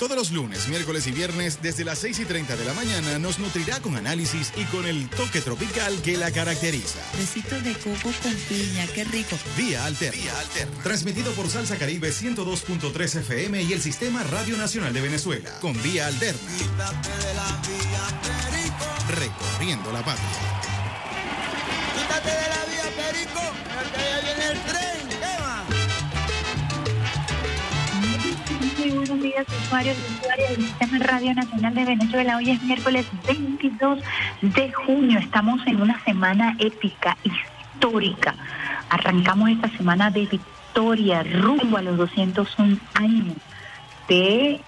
Todos los lunes, miércoles y viernes, desde las 6 y 30 de la mañana, nos nutrirá con análisis y con el toque tropical que la caracteriza. Besitos de coco con piña, qué rico. Vía Alterna. Vía Alterna. Transmitido por Salsa Caribe 102.3 FM y el Sistema Radio Nacional de Venezuela. Con Vía Alterna. Recorriendo la patria. Quítate de la vía, Perico, porque ya viene el tren. Muy buenos días, usuarios y usuarias del Sistema Radio Nacional de Venezuela. Hoy es miércoles 22 de junio. Estamos en una semana épica, histórica. Arrancamos esta semana de victoria rumbo a los 201 años de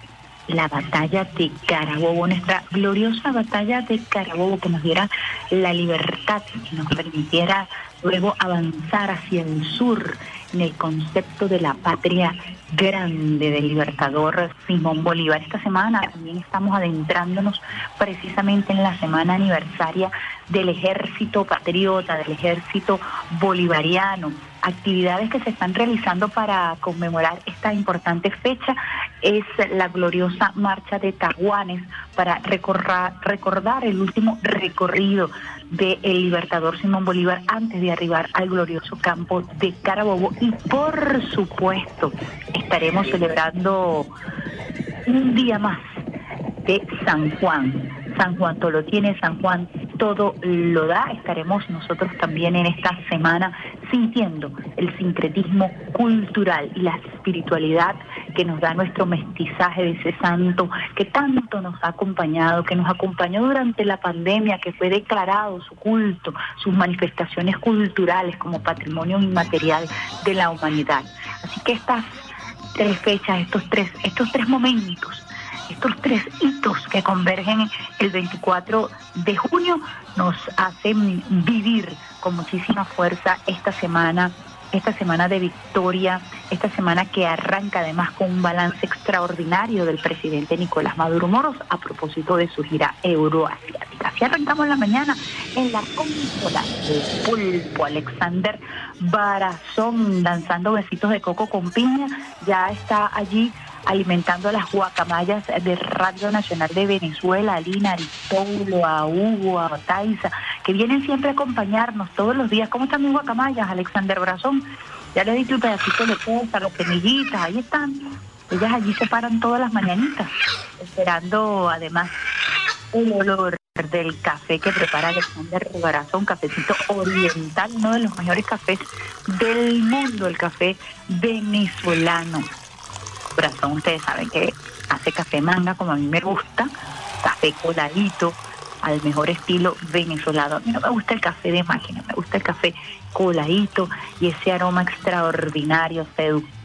la batalla de Carabobo, nuestra gloriosa batalla de Carabobo que nos diera la libertad, que nos permitiera luego avanzar hacia el sur en el concepto de la patria grande del libertador Simón Bolívar. Esta semana también estamos adentrándonos precisamente en la semana aniversaria del ejército patriota, del ejército bolivariano. Actividades que se están realizando para conmemorar esta importante fecha es la gloriosa marcha de Tahuanes para recordar el último recorrido del libertador Simón Bolívar antes de arribar al glorioso campo de Carabobo. Y por supuesto, estaremos celebrando un día más de San Juan. San Juan todo lo tiene, San Juan todo lo da. Estaremos nosotros también en esta semana sintiendo el sincretismo cultural y la espiritualidad que nos da nuestro mestizaje de ese santo que tanto nos ha acompañado, que nos acompañó durante la pandemia, que fue declarado su culto, sus manifestaciones culturales como patrimonio inmaterial de la humanidad. Así que estas tres fechas, estos tres, estos tres momentos estos tres hitos que convergen el 24 de junio nos hacen vivir con muchísima fuerza esta semana, esta semana de victoria, esta semana que arranca además con un balance extraordinario del presidente Nicolás Maduro Moros a propósito de su gira euroasiática. Así arrancamos la mañana en la consola de pulpo Alexander Barazón danzando besitos de coco con piña, ya está allí alimentando a las guacamayas de Radio Nacional de Venezuela, a Lina, Aristóbulo, a Hugo, a Taiza, que vienen siempre a acompañarnos todos los días. ¿Cómo están mis guacamayas, Alexander Brazón? Ya le di tu pedacito de costa, las semillitas, ahí están. Ellas allí se paran todas las mañanitas, esperando además el olor del café que prepara Alexander Brazón, cafecito oriental, uno de los mejores cafés del mundo, el café venezolano. Brazón, ustedes saben que hace café manga como a mí me gusta, café coladito, al mejor estilo venezolano. A mí no me gusta el café de máquina, me gusta el café coladito y ese aroma extraordinario, seductor,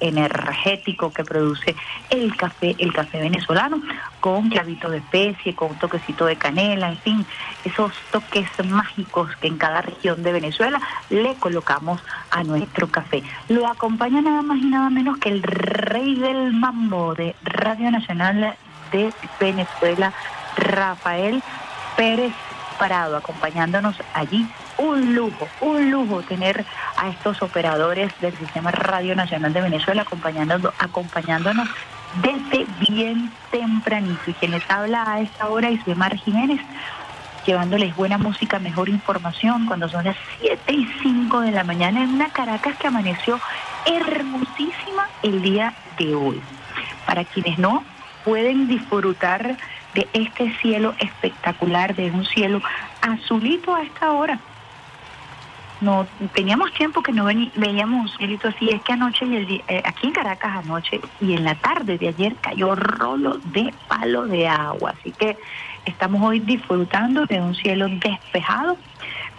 energético que produce el café, el café venezolano, con clavito de especie, con un toquecito de canela, en fin, esos toques mágicos que en cada región de Venezuela le colocamos a nuestro café. Lo acompaña nada más y nada menos que el rey del mambo de Radio Nacional de Venezuela, Rafael Pérez Parado, acompañándonos allí. Un lujo, un lujo tener a estos operadores del Sistema Radio Nacional de Venezuela acompañándonos, acompañándonos desde bien tempranito. Y quien les habla a esta hora es Mar Jiménez, llevándoles buena música, mejor información, cuando son las 7 y 5 de la mañana en una Caracas que amaneció hermosísima el día de hoy. Para quienes no pueden disfrutar de este cielo espectacular, de un cielo azulito a esta hora. No, teníamos tiempo que no veíamos un cielito así, es que anoche y el eh, aquí en Caracas anoche y en la tarde de ayer cayó rolo de palo de agua, así que estamos hoy disfrutando de un cielo despejado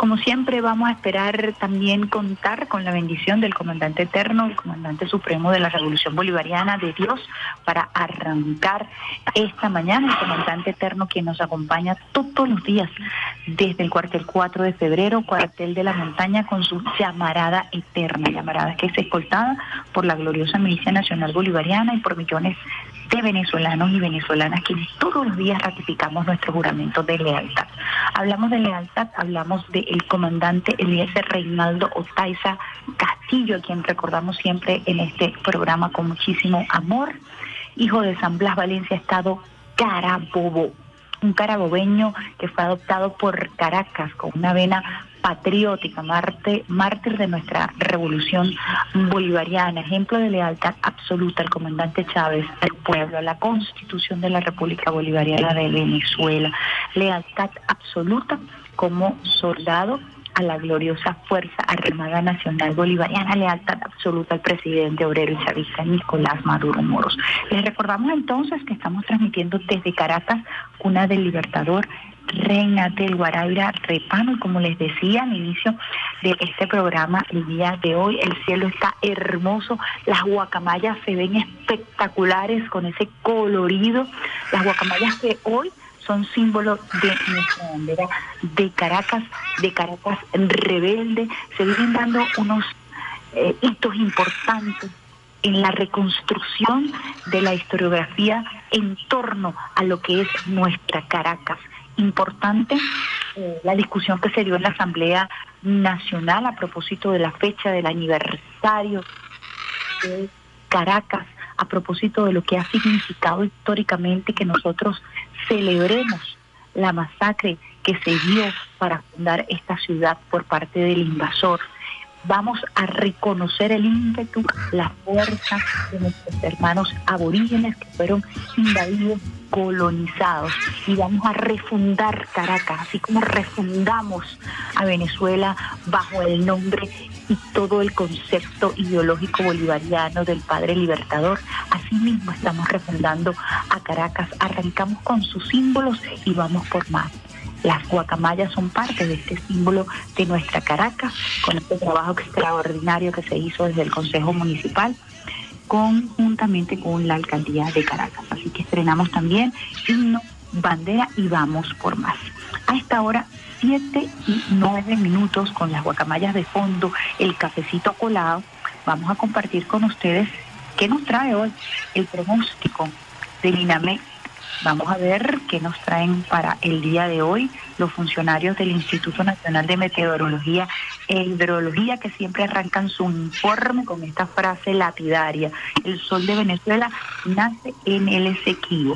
Como siempre vamos a esperar también contar con la bendición del comandante eterno, el comandante supremo de la Revolución Bolivariana de Dios para arrancar esta mañana, el comandante eterno quien nos acompaña todos los días desde el cuartel 4 de febrero, cuartel de la montaña con su llamarada eterna, llamarada que es escoltada por la gloriosa milicia nacional bolivariana y por millones de venezolanos y venezolanas quienes todos los días ratificamos nuestro juramento de lealtad. Hablamos de lealtad, hablamos del comandante Eliezer Reinaldo Otaiza Castillo, a quien recordamos siempre en este programa con muchísimo amor, hijo de San Blas Valencia, Estado Carabobo un carabobeño que fue adoptado por Caracas con una vena patriótica, mártir de nuestra revolución bolivariana, ejemplo de lealtad absoluta al comandante Chávez, al pueblo, a la constitución de la República Bolivariana de Venezuela, lealtad absoluta como soldado a la gloriosa Fuerza Armada Nacional Bolivariana, lealtad absoluta al presidente obrero y chavista Nicolás Maduro Moros. Les recordamos entonces que estamos transmitiendo desde Caracas, cuna del Libertador, Reina del Guaraira Repano. Y como les decía al inicio de este programa, el día de hoy el cielo está hermoso, las guacamayas se ven espectaculares con ese colorido. Las guacamayas que hoy son símbolos de nuestra bandera de Caracas, de Caracas rebelde. Se vienen dando unos eh, hitos importantes en la reconstrucción de la historiografía en torno a lo que es nuestra Caracas importante eh, la discusión que se dio en la Asamblea Nacional a propósito de la fecha del aniversario de Caracas, a propósito de lo que ha significado históricamente que nosotros celebremos la masacre que se dio para fundar esta ciudad por parte del invasor. Vamos a reconocer el ímpetu, la fuerza de nuestros hermanos aborígenes que fueron invadidos colonizados y vamos a refundar Caracas, así como refundamos a Venezuela bajo el nombre y todo el concepto ideológico bolivariano del padre libertador. Asimismo estamos refundando a Caracas, arrancamos con sus símbolos y vamos por más. Las guacamayas son parte de este símbolo de nuestra Caracas, con este trabajo extraordinario que se hizo desde el Consejo Municipal conjuntamente con la alcaldía de Caracas. Así que estrenamos también himno, bandera y vamos por más. A esta hora, 7 y 9 minutos con las guacamayas de fondo, el cafecito colado, vamos a compartir con ustedes qué nos trae hoy el pronóstico del INAME Vamos a ver qué nos traen para el día de hoy los funcionarios del Instituto Nacional de Meteorología e Hidrología que siempre arrancan su informe con esta frase lapidaria. El sol de Venezuela nace en el Esequibo.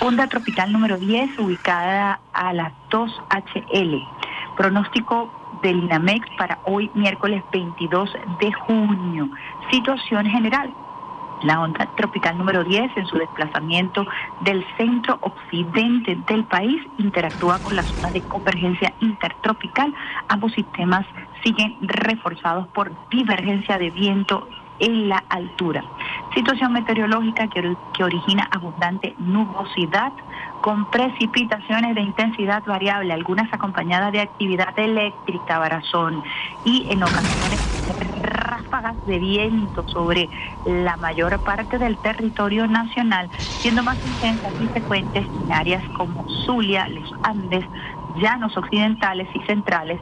Onda tropical número 10 ubicada a las 2 HL. Pronóstico del INAMEX para hoy miércoles 22 de junio. Situación general la onda tropical número 10, en su desplazamiento del centro occidente del país, interactúa con la zona de convergencia intertropical. Ambos sistemas siguen reforzados por divergencia de viento en la altura. Situación meteorológica que, origina abundante nubosidad con precipitaciones de intensidad variable, algunas acompañadas de actividad eléctrica, barazón, y en ocasiones ráfagas de viento sobre la mayor parte del territorio nacional, siendo más intensas y frecuentes en áreas como Zulia, los Andes, llanos occidentales y centrales,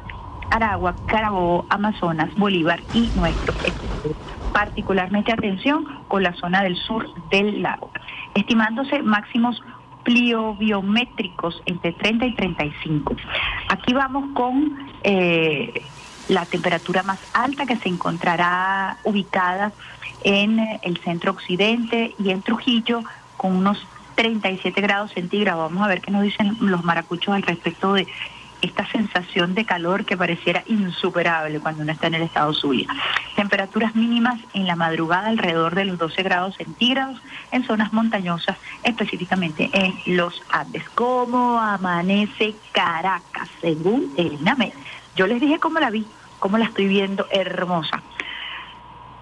Aragua, Carabobo, Amazonas, Bolívar y nuestro Ecuador. Particularmente atención con la zona del sur del lago, estimándose máximos pliobiométricos entre 30 y 35. Aquí vamos con eh, la temperatura más alta que se encontrará ubicada en el centro occidente y en Trujillo con unos 37 grados centígrados. Vamos a ver qué nos dicen los maracuchos al respecto de esta sensación de calor que pareciera insuperable cuando uno está en el estado Zulia. Temperaturas mínimas en la madrugada alrededor de los 12 grados centígrados en zonas montañosas, específicamente en los Andes. ¿Cómo amanece Caracas según el INAME? Yo les dije cómo la vi cómo la estoy viendo hermosa.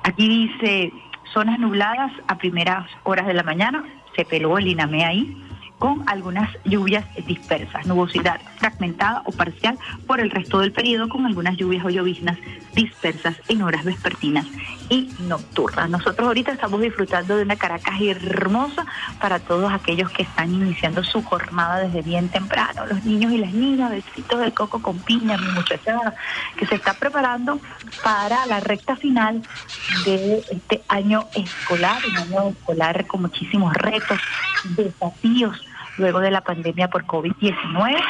Aquí dice zonas nubladas a primeras horas de la mañana, se peló el INAME ahí, con algunas lluvias dispersas, nubosidad fragmentada o parcial por el resto del periodo con algunas lluvias o lloviznas dispersas en horas vespertinas y nocturnas. Nosotros ahorita estamos disfrutando de una Caracas hermosa para todos aquellos que están iniciando su jornada desde bien temprano, los niños y las niñas, besitos de coco con piña, mi muchachada, que se está preparando para la recta final de este año escolar, un año escolar con muchísimos retos, desafíos luego de la pandemia por COVID-19.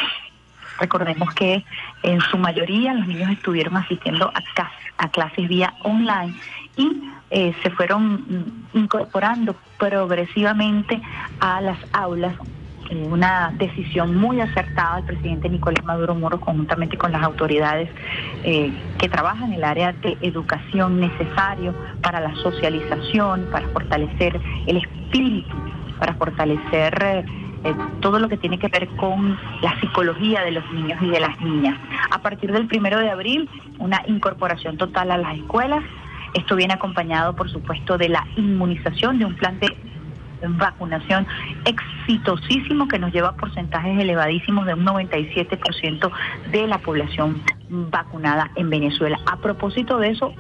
Recordemos que en su mayoría los niños estuvieron asistiendo a, a clases vía online y eh, se fueron incorporando progresivamente a las aulas. Una decisión muy acertada del presidente Nicolás Maduro Moro conjuntamente con las autoridades eh, que trabajan en el área de educación necesario para la socialización, para fortalecer el espíritu, para fortalecer eh, todo lo que tiene que ver con la psicología de los niños y de las niñas. A partir del primero de abril, una incorporación total a las escuelas. Esto viene acompañado, por supuesto, de la inmunización, de un plan de vacunación exitosísimo que nos lleva a porcentajes elevadísimos de un 97% de la población vacunada en Venezuela. A propósito de eso,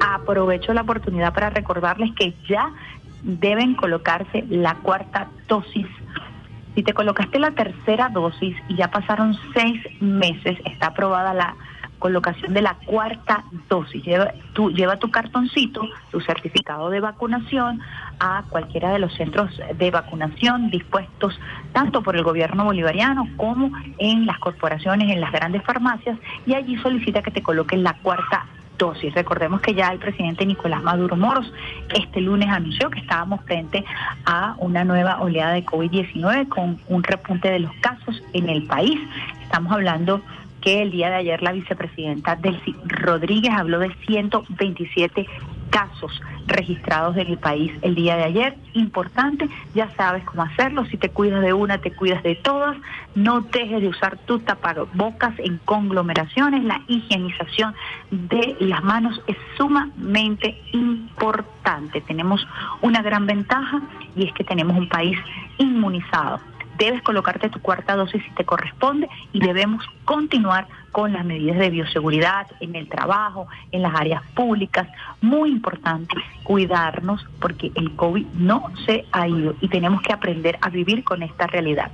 aprovecho la oportunidad para recordarles que ya deben colocarse la cuarta dosis. Si te colocaste la tercera dosis y ya pasaron seis meses, está aprobada la colocación de la cuarta dosis. Lleva, tú, lleva tu cartoncito, tu certificado de vacunación a cualquiera de los centros de vacunación dispuestos tanto por el gobierno bolivariano como en las corporaciones, en las grandes farmacias, y allí solicita que te coloquen la cuarta dosis. Recordemos que ya el presidente Nicolás Maduro Moros este lunes anunció que estábamos frente a una nueva oleada de COVID-19 con un repunte de los casos en el país. Estamos hablando que el día de ayer la vicepresidenta Delcy Rodríguez habló de 127 casos registrados en el país el día de ayer. Importante, ya sabes cómo hacerlo. Si te cuidas de una, te cuidas de todas. No dejes de usar tu tapabocas en conglomeraciones. La higienización de las manos es sumamente importante. Tenemos una gran ventaja y es que tenemos un país inmunizado debes colocarte tu cuarta dosis si te corresponde y debemos continuar con las medidas de bioseguridad en el trabajo, en las áreas públicas. Muy importante cuidarnos porque el COVID no se ha ido y tenemos que aprender a vivir con esta realidad.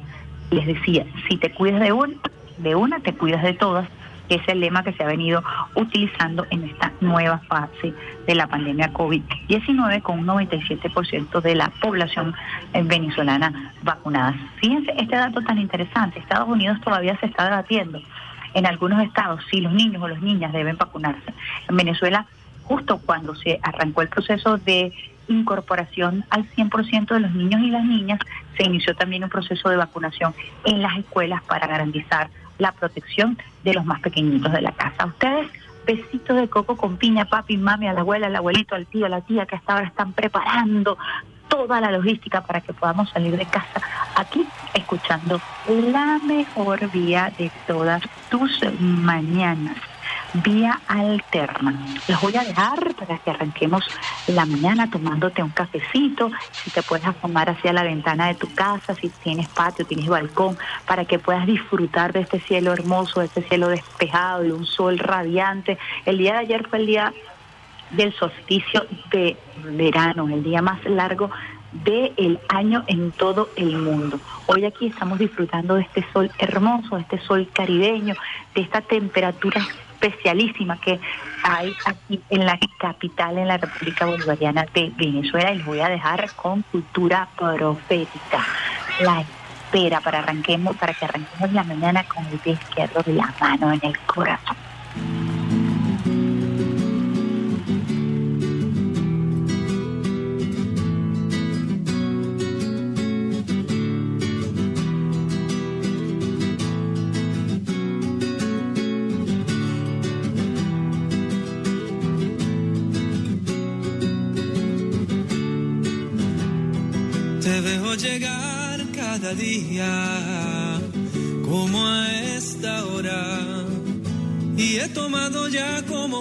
Les decía, si te cuidas de una, de una te cuidas de todas que es el lema que se ha venido utilizando en esta nueva fase de la pandemia COVID-19 con un 97% de la población eh, venezolana vacunada. Fíjense este dato tan interesante, Estados Unidos todavía se está debatiendo en algunos estados si los niños o las niñas deben vacunarse. En Venezuela, justo cuando se arrancó el proceso de incorporación al 100% de los niños y las niñas, se inició también un proceso de vacunación en las escuelas para garantizar la protección de los más pequeñitos de la casa. Ustedes, besitos de coco con piña, papi, mami, a la abuela, al abuelito, al tío, a la tía que hasta ahora están preparando toda la logística para que podamos salir de casa aquí escuchando la mejor vía de todas tus mañanas vía alterna. Los voy a dejar para que arranquemos la mañana tomándote un cafecito, si te puedes asomar hacia la ventana de tu casa, si tienes patio, tienes balcón, para que puedas disfrutar de este cielo hermoso, de este cielo despejado, de un sol radiante. El día de ayer fue el día del solsticio de verano, el día más largo del año en todo el mundo. Hoy aquí estamos disfrutando de este sol hermoso, de este sol caribeño, de esta temperatura especialísima que hay aquí en la capital, en la República Bolivariana de Venezuela, y les voy a dejar con cultura profética. La espera para arranquemos, para que arranquemos la mañana con el pie izquierdo de la mano en el corazón.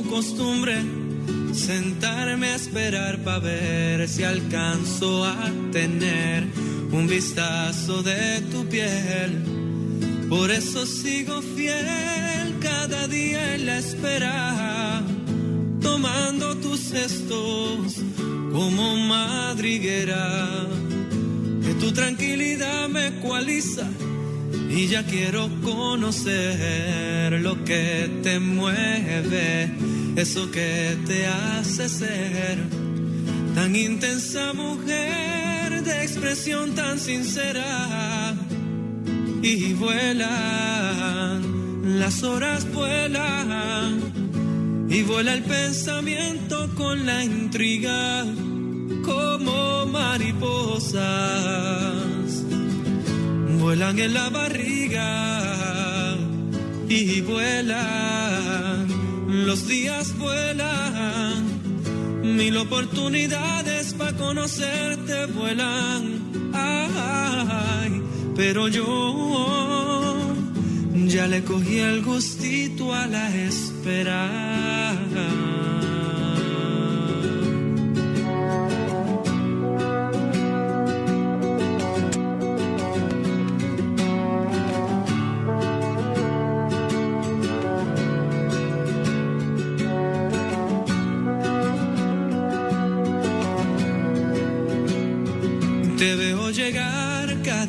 Costumbre sentarme a esperar para ver si alcanzo a tener un vistazo de tu piel. Por eso sigo fiel cada día en la espera, tomando tus gestos como madriguera. Que tu tranquilidad me ecualiza y ya quiero conocer lo que te mueve, eso que te hace ser tan intensa mujer de expresión tan sincera. Y vuelan, las horas vuelan, y vuela el pensamiento con la intriga como mariposas vuelan en la barriga y vuelan, los días vuelan, mil oportunidades para conocerte vuelan, ay, pero yo ya le cogí el gustito a la espera.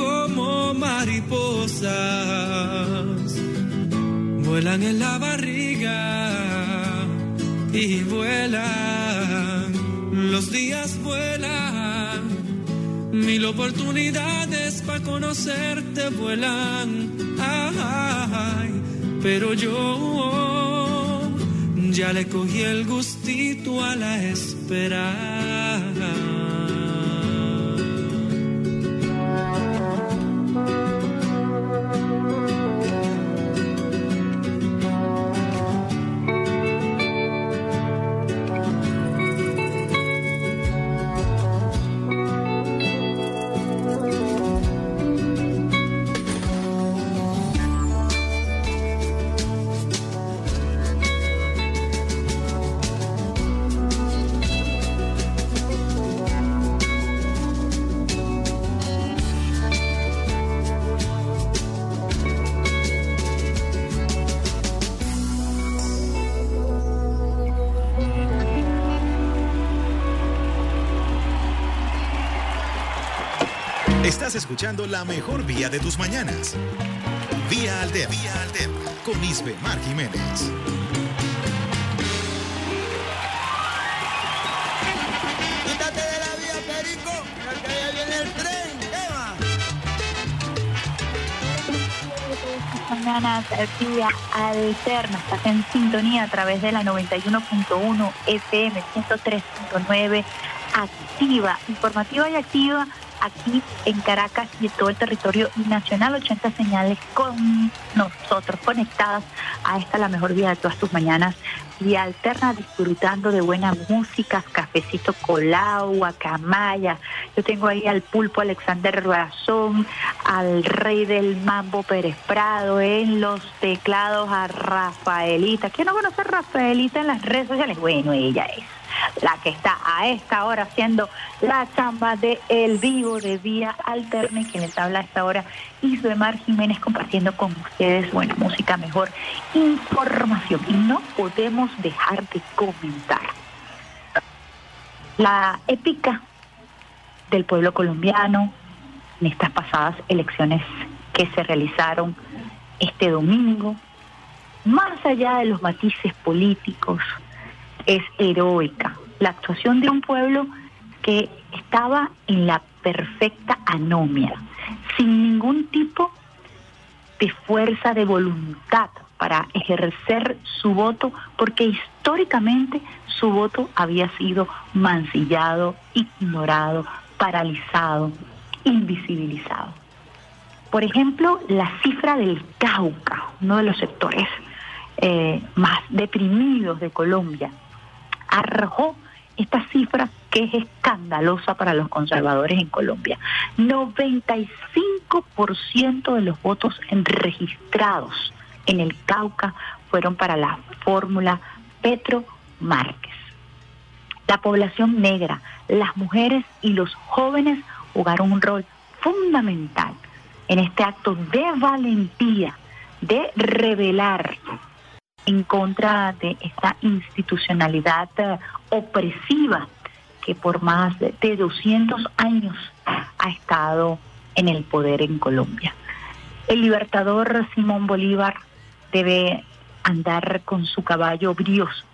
como mariposas, vuelan en la barriga y vuelan, los días vuelan, mil oportunidades para conocerte vuelan, pero yo ya le cogí el gustito a la espera. Escuchando la mejor vía de tus mañanas. Vía Alterna. Vía. Con Isbe Mar Jiménez. Quítate de la vía, Perico, porque ya viene el Vía Alterna, estás en sintonía a través de la 91.1 FM 103.9 activa, informativa y activa aquí en Caracas y en todo el territorio nacional, 80 señales con nosotros conectadas a esta la mejor vida de todas tus mañanas y alterna disfrutando de buena música, cafecito colado, guacamaya. Yo tengo ahí al pulpo Alexander Razón, al rey del mambo Pérez Prado, en los teclados a Rafaelita. ¿Quién no conoce a Rafaelita en las redes sociales? Bueno, ella es la que está a esta hora haciendo la chamba de El Vivo de Vía Alterna y quien les habla a esta hora, Isbemar Jiménez, compartiendo con ustedes buena música, mejor información. Y no podemos dejar de comentar la épica del pueblo colombiano en estas pasadas elecciones que se realizaron este domingo, más allá de los matices políticos, es heroica. La actuación de un pueblo que estaba en la perfecta anomia, sin ningún tipo de fuerza de voluntad para ejercer su voto, porque históricamente su voto había sido mancillado, ignorado, paralizado, invisibilizado. Por ejemplo, la cifra del Cauca, uno de los sectores eh, más deprimidos de Colombia, arrojó esta cifra que es escandalosa para los conservadores en Colombia. 95% de los votos registrados en el Cauca fueron para la fórmula Petro Márquez. La población negra, las mujeres y los jóvenes jugaron un rol fundamental en este acto de valentía, de revelar en contra de esta institucionalidad eh, opresiva que por más de 200 años ha estado en el poder en Colombia. El libertador Simón Bolívar debe andar con su caballo brioso,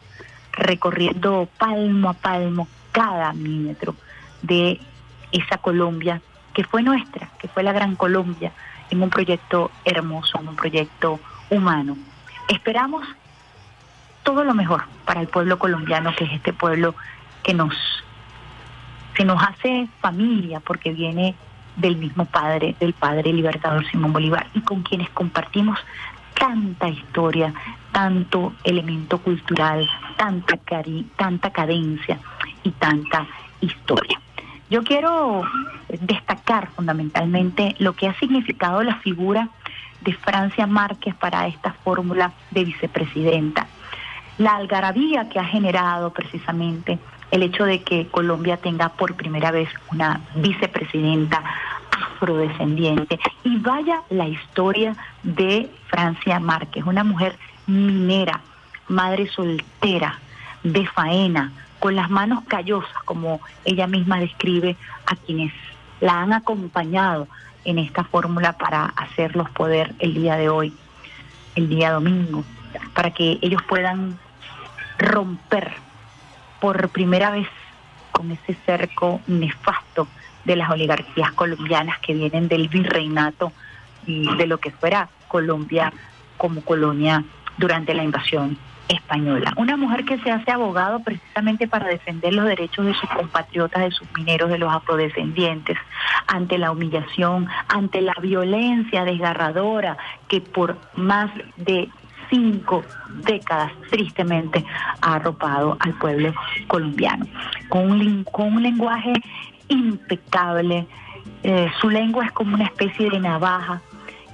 recorriendo palmo a palmo cada milímetro de esa Colombia que fue nuestra, que fue la Gran Colombia, en un proyecto hermoso, en un proyecto humano. Esperamos todo lo mejor para el pueblo colombiano, que es este pueblo que nos, que nos hace familia, porque viene del mismo padre, del padre libertador Simón Bolívar, y con quienes compartimos tanta historia, tanto elemento cultural, tanta, cari tanta cadencia y tanta historia. Yo quiero destacar fundamentalmente lo que ha significado la figura de Francia Márquez para esta fórmula de vicepresidenta. La algarabía que ha generado precisamente el hecho de que Colombia tenga por primera vez una vicepresidenta afrodescendiente. Y vaya la historia de Francia Márquez, una mujer minera, madre soltera, de faena, con las manos callosas, como ella misma describe a quienes la han acompañado en esta fórmula para hacerlos poder el día de hoy, el día domingo, para que ellos puedan romper por primera vez con ese cerco nefasto de las oligarquías colombianas que vienen del virreinato y de lo que fuera Colombia como colonia durante la invasión española. Una mujer que se hace abogado precisamente para defender los derechos de sus compatriotas, de sus mineros, de los afrodescendientes, ante la humillación, ante la violencia desgarradora que por más de cinco décadas tristemente ha arropado al pueblo colombiano. Con un, lenguaje impecable, eh, su lengua es como una especie de navaja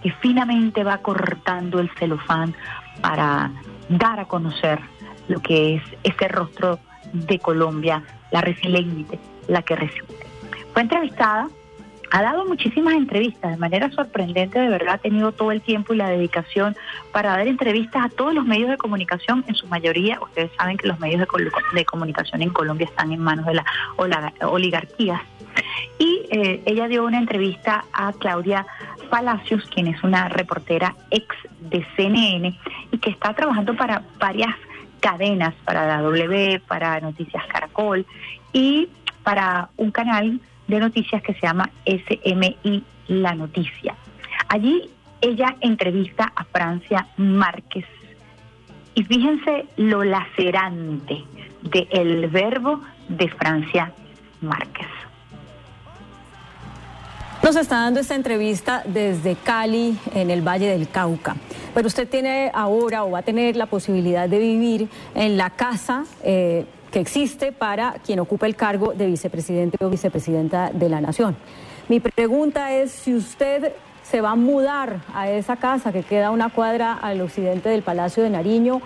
que finamente va cortando el celofán para dar a conocer lo que es ese rostro de Colombia, la resiliente, la que resiste. Fue entrevistada, ha dado muchísimas entrevistas de manera sorprendente, de verdad ha tenido todo el tiempo y la dedicación para dar entrevistas a todos los medios de comunicación, en su mayoría, ustedes saben que los medios de, comunicación en Colombia están en manos de las oligarquías. Y eh, ella dio una entrevista a Claudia Palacios, quien es una reportera ex de CNN y que está trabajando para varias cadenas, para la W, para Noticias Caracol y para un canal de noticias que se llama SMI La Noticia. Allí ella entrevista a Francia Márquez y fíjense lo lacerante del verbo de Francia Márquez. Nos está dando esta entrevista desde Cali, en el Valle del Cauca. Pero usted tiene ahora o va a tener la posibilidad de vivir en la casa eh, que existe para quien ocupa el cargo de vicepresidente o vicepresidenta de la Nación. Mi pregunta es si usted se va a mudar a esa casa que queda una cuadra al occidente del Palacio de Nariño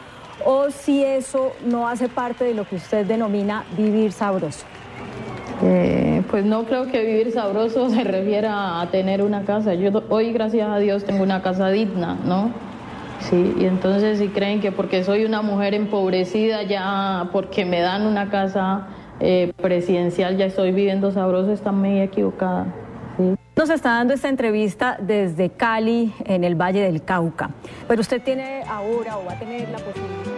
o si eso no hace parte de lo que usted denomina vivir sabroso. Eh, pues no creo que vivir sabroso se refiera a tener una casa. Yo hoy, gracias a Dios, tengo una casa digna, ¿no? Sí, y entonces si creen que porque soy una mujer empobrecida ya, porque me dan una casa eh, presidencial, ya estoy viviendo sabroso, están muy equivocada. Nos está dando esta entrevista desde Cali, en el Valle del Cauca. Pero usted tiene ahora o va a tener la posibilidad.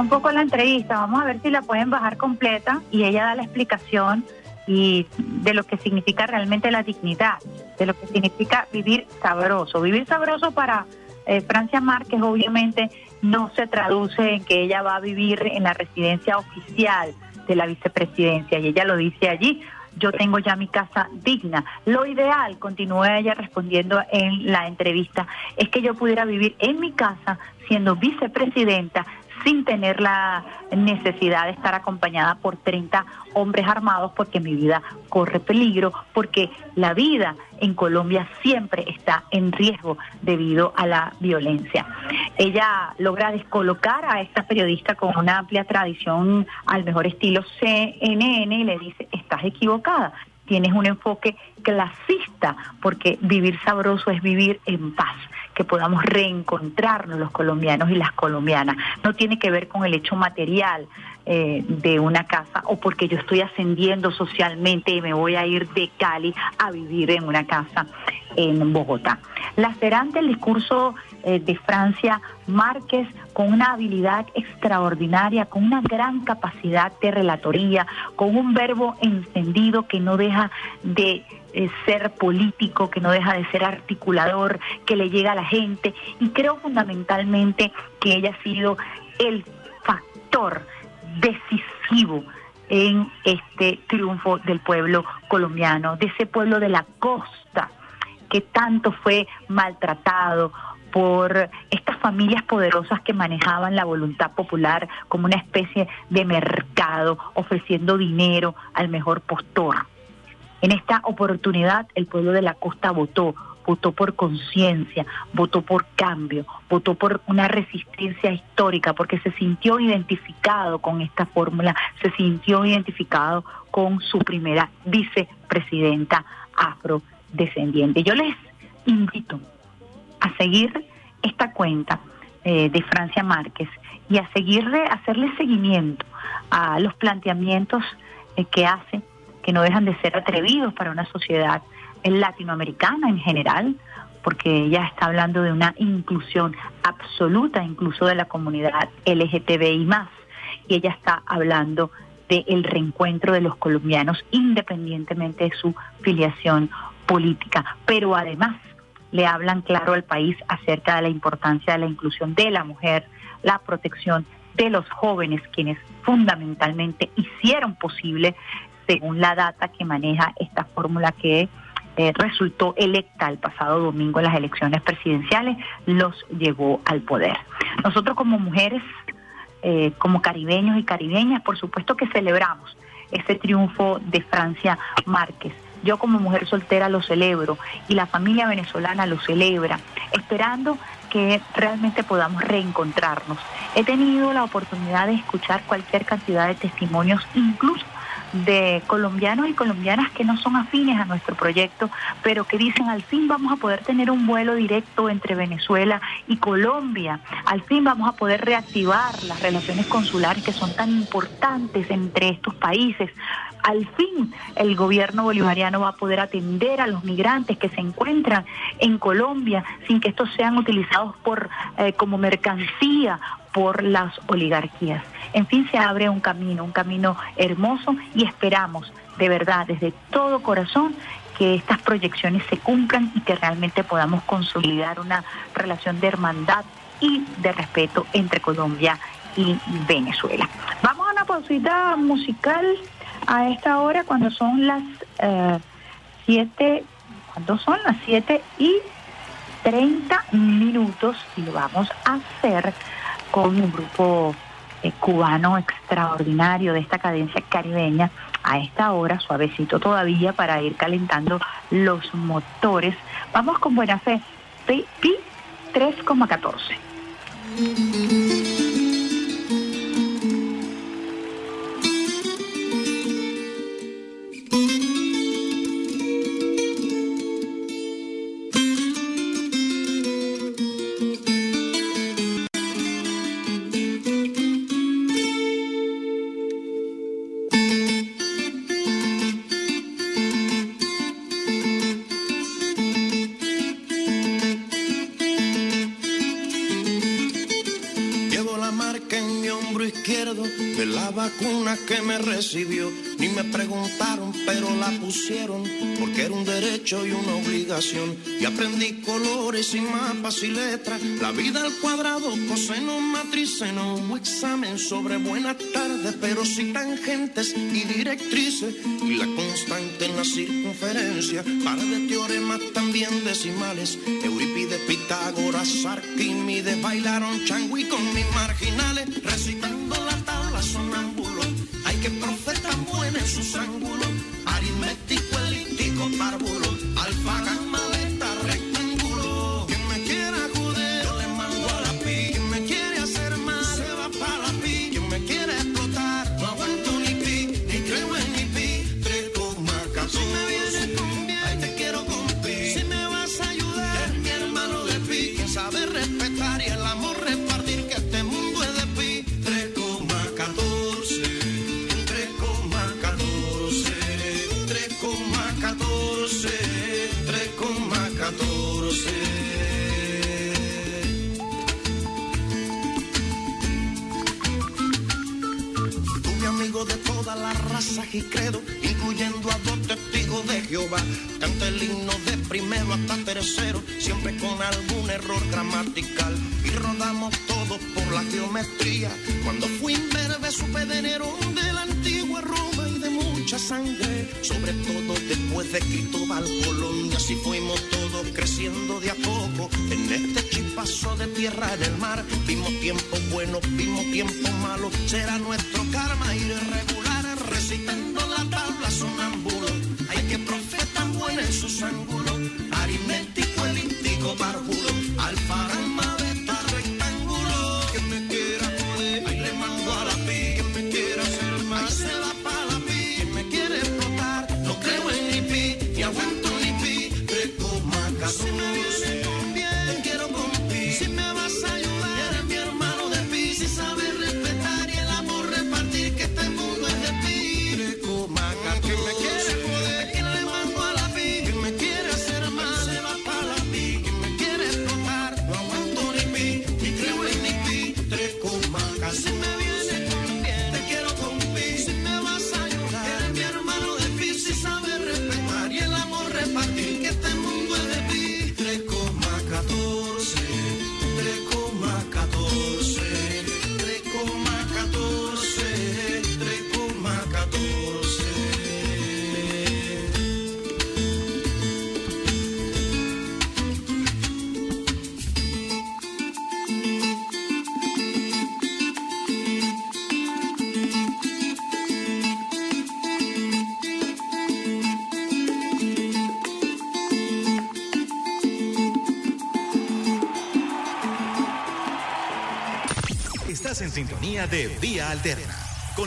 Un poco la entrevista, vamos a ver si la pueden bajar completa y ella da la explicación y de lo que significa realmente la dignidad, de lo que significa vivir sabroso. Vivir sabroso para eh, Francia Márquez obviamente no se traduce en que ella va a vivir en la residencia oficial de la vicepresidencia y ella lo dice allí. Yo tengo ya mi casa digna. Lo ideal, continúa ella respondiendo en la entrevista, es que yo pudiera vivir en mi casa siendo vicepresidenta sin tener la necesidad de estar acompañada por 30 hombres armados porque mi vida corre peligro, porque la vida en Colombia siempre está en riesgo debido a la violencia. Ella logra descolocar a esta periodista con una amplia tradición al mejor estilo CNN y le dice, estás equivocada tienes un enfoque clasista, porque vivir sabroso es vivir en paz, que podamos reencontrarnos los colombianos y las colombianas. No tiene que ver con el hecho material eh, de una casa o porque yo estoy ascendiendo socialmente y me voy a ir de Cali a vivir en una casa en Bogotá. Lacerante el discurso eh, de Francia Márquez con una habilidad extraordinaria, con una gran capacidad de relatoría, con un verbo encendido que no deja de eh, ser político, que no deja de ser articulador, que le llega a la gente. Y creo fundamentalmente que ella ha sido el factor decisivo en este triunfo del pueblo colombiano, de ese pueblo de la costa que tanto fue maltratado por estas familias poderosas que manejaban la voluntad popular como una especie de mercado, ofreciendo dinero al mejor postor. En esta oportunidad el pueblo de la costa votó, votó por conciencia, votó por cambio, votó por una resistencia histórica, porque se sintió identificado con esta fórmula, se sintió identificado con su primera vicepresidenta afro descendiente. Yo les invito a seguir esta cuenta eh, de Francia Márquez y a seguirle, hacerle seguimiento a los planteamientos eh, que hace, que no dejan de ser atrevidos para una sociedad latinoamericana en general, porque ella está hablando de una inclusión absoluta, incluso de la comunidad LGTBI más, y ella está hablando del reencuentro de los colombianos independientemente de su filiación política, pero además le hablan claro al país acerca de la importancia de la inclusión de la mujer, la protección de los jóvenes, quienes fundamentalmente hicieron posible, según la data que maneja esta fórmula que eh, resultó electa el pasado domingo en las elecciones presidenciales, los llevó al poder. Nosotros como mujeres, eh, como caribeños y caribeñas, por supuesto que celebramos ese triunfo de Francia Márquez yo como mujer soltera lo celebro y la familia venezolana lo celebra, esperando que realmente podamos reencontrarnos. He tenido la oportunidad de escuchar cualquier cantidad de testimonios, incluso de colombianos y colombianas que no son afines a nuestro proyecto, pero que dicen al fin vamos a poder tener un vuelo directo entre Venezuela y Colombia, al fin vamos a poder reactivar las relaciones consulares que son tan importantes entre estos países, al fin el gobierno bolivariano va a poder atender a los migrantes que se encuentran en Colombia sin que estos sean utilizados por eh, como mercancía por las oligarquías. En fin, se abre un camino, un camino hermoso y esperamos de verdad desde todo corazón que estas proyecciones se cumplan y que realmente podamos consolidar una relación de hermandad y de respeto entre Colombia y Venezuela. Vamos a una pausita musical a esta hora cuando son las eh, 7, cuando son las 7 y 30 minutos y lo vamos a hacer con un grupo eh, cubano extraordinario de esta cadencia caribeña a esta hora, suavecito todavía para ir calentando los motores. Vamos con buena fe, Pi 3,14. Que me recibió. Ni me preguntaron, pero la pusieron porque era un derecho y una obligación. Y aprendí colores y mapas y letras, la vida al cuadrado, coseno, matriceno, un examen sobre buenas tardes, pero sin tangentes y directrices. Y la constante en la circunferencia, par de teoremas también decimales. Eurípides, Pitágoras, Arquímedes bailaron changui con mis marginales, recitando la sus ángulos, y credo, incluyendo a dos testigos de Jehová. Canta el himno de primero hasta tercero, siempre con algún error gramatical. Y rodamos todos por la geometría. Cuando fui imberbe supe de Nerón de la antigua Roma y de mucha sangre. Sobre todo después de Cristóbal Colón. Y así fuimos todos creciendo de a poco. En este chispazo de tierra en el mar. Vimos tiempo bueno, vimos tiempo malo. Será nuestro karma ir irregular.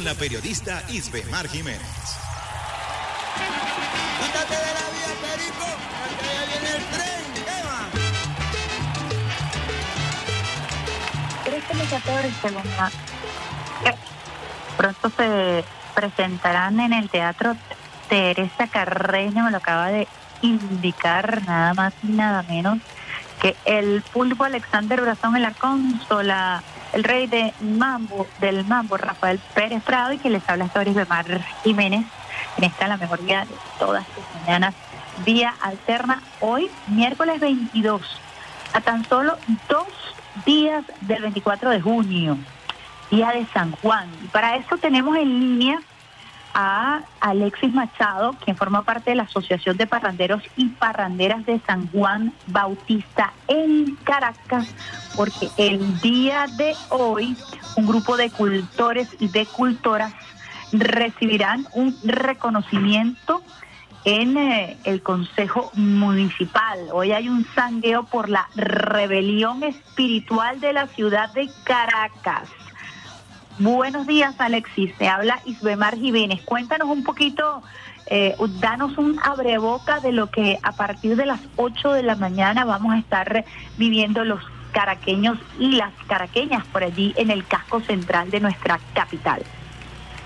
La periodista Isbemar Jiménez. Quítate de la vía, Perico, porque ya viene el tren. ¿Qué va? 13 segunda. Pronto se presentarán en el Teatro Teresa Carreño, me lo acaba de indicar nada más y nada menos que el pulpo Alexander Brazón en la consola, el rey de Mambo, del Mambo, Rafael Pérez Prado, y que les habla Stories de Mar Jiménez, en esta la mejor día de todas las mañanas, vía alterna, hoy, miércoles 22, a tan solo dos días del 24 de junio, día de San Juan. Y para eso tenemos en línea a Alexis Machado, quien forma parte de la Asociación de Parranderos y Parranderas de San Juan Bautista en Caracas, porque el día de hoy un grupo de cultores y de cultoras recibirán un reconocimiento en eh, el Consejo Municipal. Hoy hay un sangueo por la rebelión espiritual de la ciudad de Caracas. Buenos días, Alexis. Se habla Isbemar Jiménez. Cuéntanos un poquito, eh, danos un abreboca de lo que a partir de las 8 de la mañana vamos a estar viviendo los caraqueños y las caraqueñas por allí en el casco central de nuestra capital.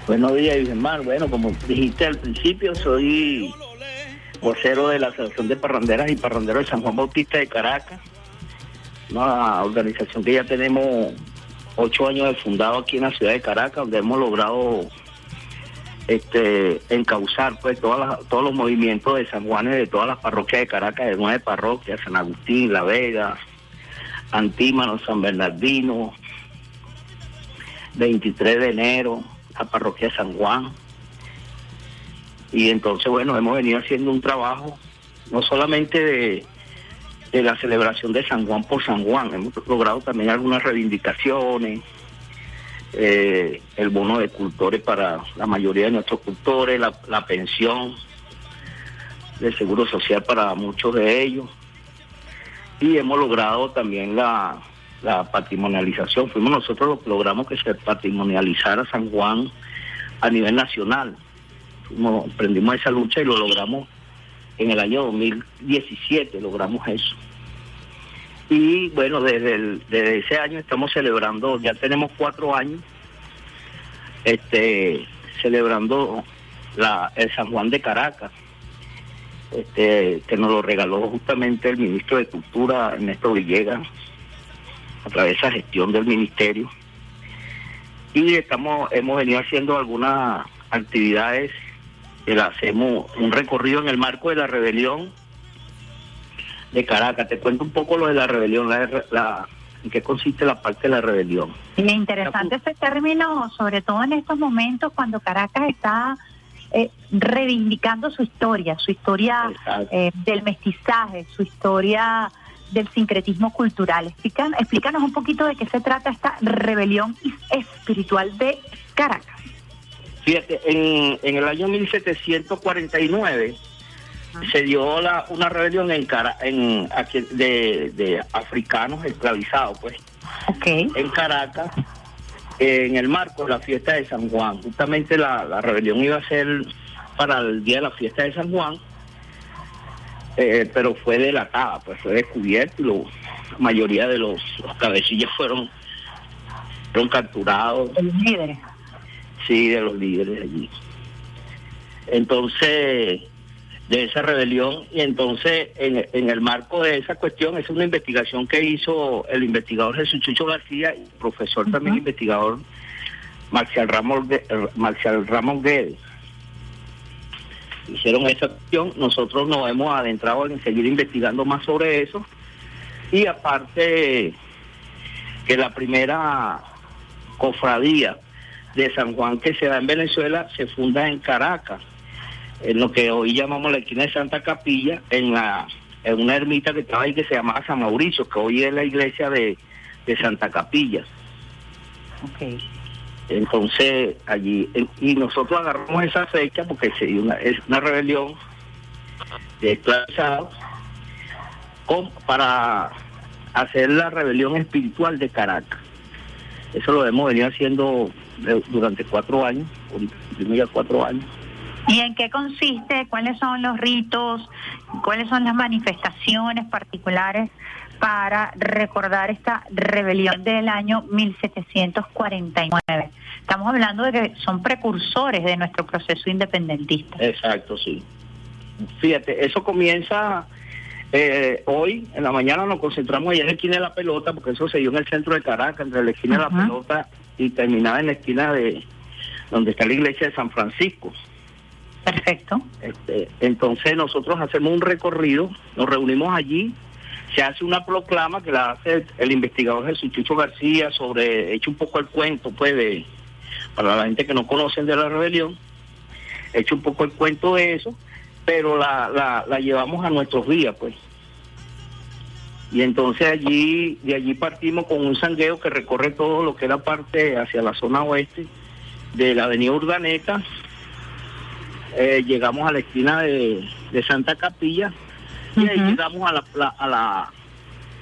Buenos días, Ismar. Bueno, como dijiste al principio, soy vocero de la Asociación de Parranderas y Parranderos de San Juan Bautista de Caracas, una organización que ya tenemos ocho años de fundado aquí en la ciudad de Caracas, donde hemos logrado este encauzar pues todas todos los movimientos de San Juan y de todas las parroquias de Caracas, de nueve parroquias, San Agustín, La Vega, Antímano, San Bernardino, 23 de enero, la parroquia de San Juan. Y entonces, bueno, hemos venido haciendo un trabajo, no solamente de, de la celebración de San Juan por San Juan, hemos logrado también algunas reivindicaciones, eh, el bono de cultores para la mayoría de nuestros cultores, la, pensión del seguro social para muchos de ellos. Y hemos logrado también la, la patrimonialización. Fuimos nosotros los que logramos que se patrimonializara San Juan a nivel nacional. Fuimos, emprendimos esa lucha y lo logramos en el año 2017, logramos eso. Y bueno, desde, ese año estamos celebrando, ya tenemos cuatro años, este, celebrando el San Juan de Caracas, este, que nos lo regaló justamente el ministro de Cultura, Ernesto Villegas, a través de esa gestión del ministerio. Y estamos, hemos venido haciendo algunas actividades, hacemos un recorrido en el marco de la rebelión de Caracas. Te cuento un poco lo de la rebelión, la, la- en qué consiste la parte de la rebelión. Y interesante ese término, sobre todo en estos momentos cuando Caracas está eh, reivindicando su historia, su historia eh, del mestizaje, su historia del sincretismo cultural. Explícanos un poquito de qué se trata esta rebelión espiritual de Caracas. Fíjate, en, en el año 1749 se dio la, una rebelión en, Cara- en aquí- de, de africanos esclavizados, pues, en Caracas, en el marco de la fiesta de San Juan. Justamente la, la rebelión iba a ser para el día de la fiesta de San Juan, eh, pero fue delatada, pues fue descubierto y lo- la mayoría de los, los cabecillas fueron, fueron capturados. Los líderes. Sí, de los líderes allí. Entonces, de esa rebelión, y entonces en, en el marco de esa cuestión, es una investigación que hizo el investigador Jesús Chucho García y el profesor también investigador Marcial Ramos, eh, Marcial Ramos Guedes. Hicieron esa cuestión, nosotros nos hemos adentrado en seguir investigando más sobre eso, y aparte que la primera cofradía de San Juan que se da en Venezuela se funda en Caracas, en lo que hoy llamamos la esquina de Santa Capilla, en la en una ermita que estaba ahí que se llamaba San Mauricio, que hoy es la iglesia de, de Santa Capilla. Entonces allí, y nosotros agarramos esa fecha porque se dio una, es una rebelión de esclavizados con- para hacer la rebelión espiritual de Caracas. Eso lo hemos venido haciendo de- durante cuatro años, ya cuatro años. ¿Y en qué consiste? ¿Cuáles son los ritos? ¿Cuáles son las manifestaciones particulares para recordar esta rebelión del año 1749? Estamos hablando de que son precursores de nuestro proceso independentista. Exacto, sí. Fíjate, eso comienza eh, hoy, en la mañana nos concentramos allá en la esquina de la pelota, porque eso se dio en el centro de Caracas, entre la esquina de la pelota y terminaba en la esquina de donde está la iglesia de San Francisco. Perfecto. Este, entonces nosotros hacemos un recorrido, nos reunimos allí, se hace una proclama que la hace el, el investigador Jesús Chucho García sobre, hecho un poco el cuento, pues, de, para la gente que no conocen de la rebelión, hecho un poco el cuento de eso, pero la, la, la llevamos a nuestros días, pues. Y entonces allí, de allí partimos con un sangueo que recorre todo lo que era parte hacia la zona oeste de la avenida Urdaneta, eh, llegamos a la esquina de, de Santa Capilla y ahí llegamos a la, a la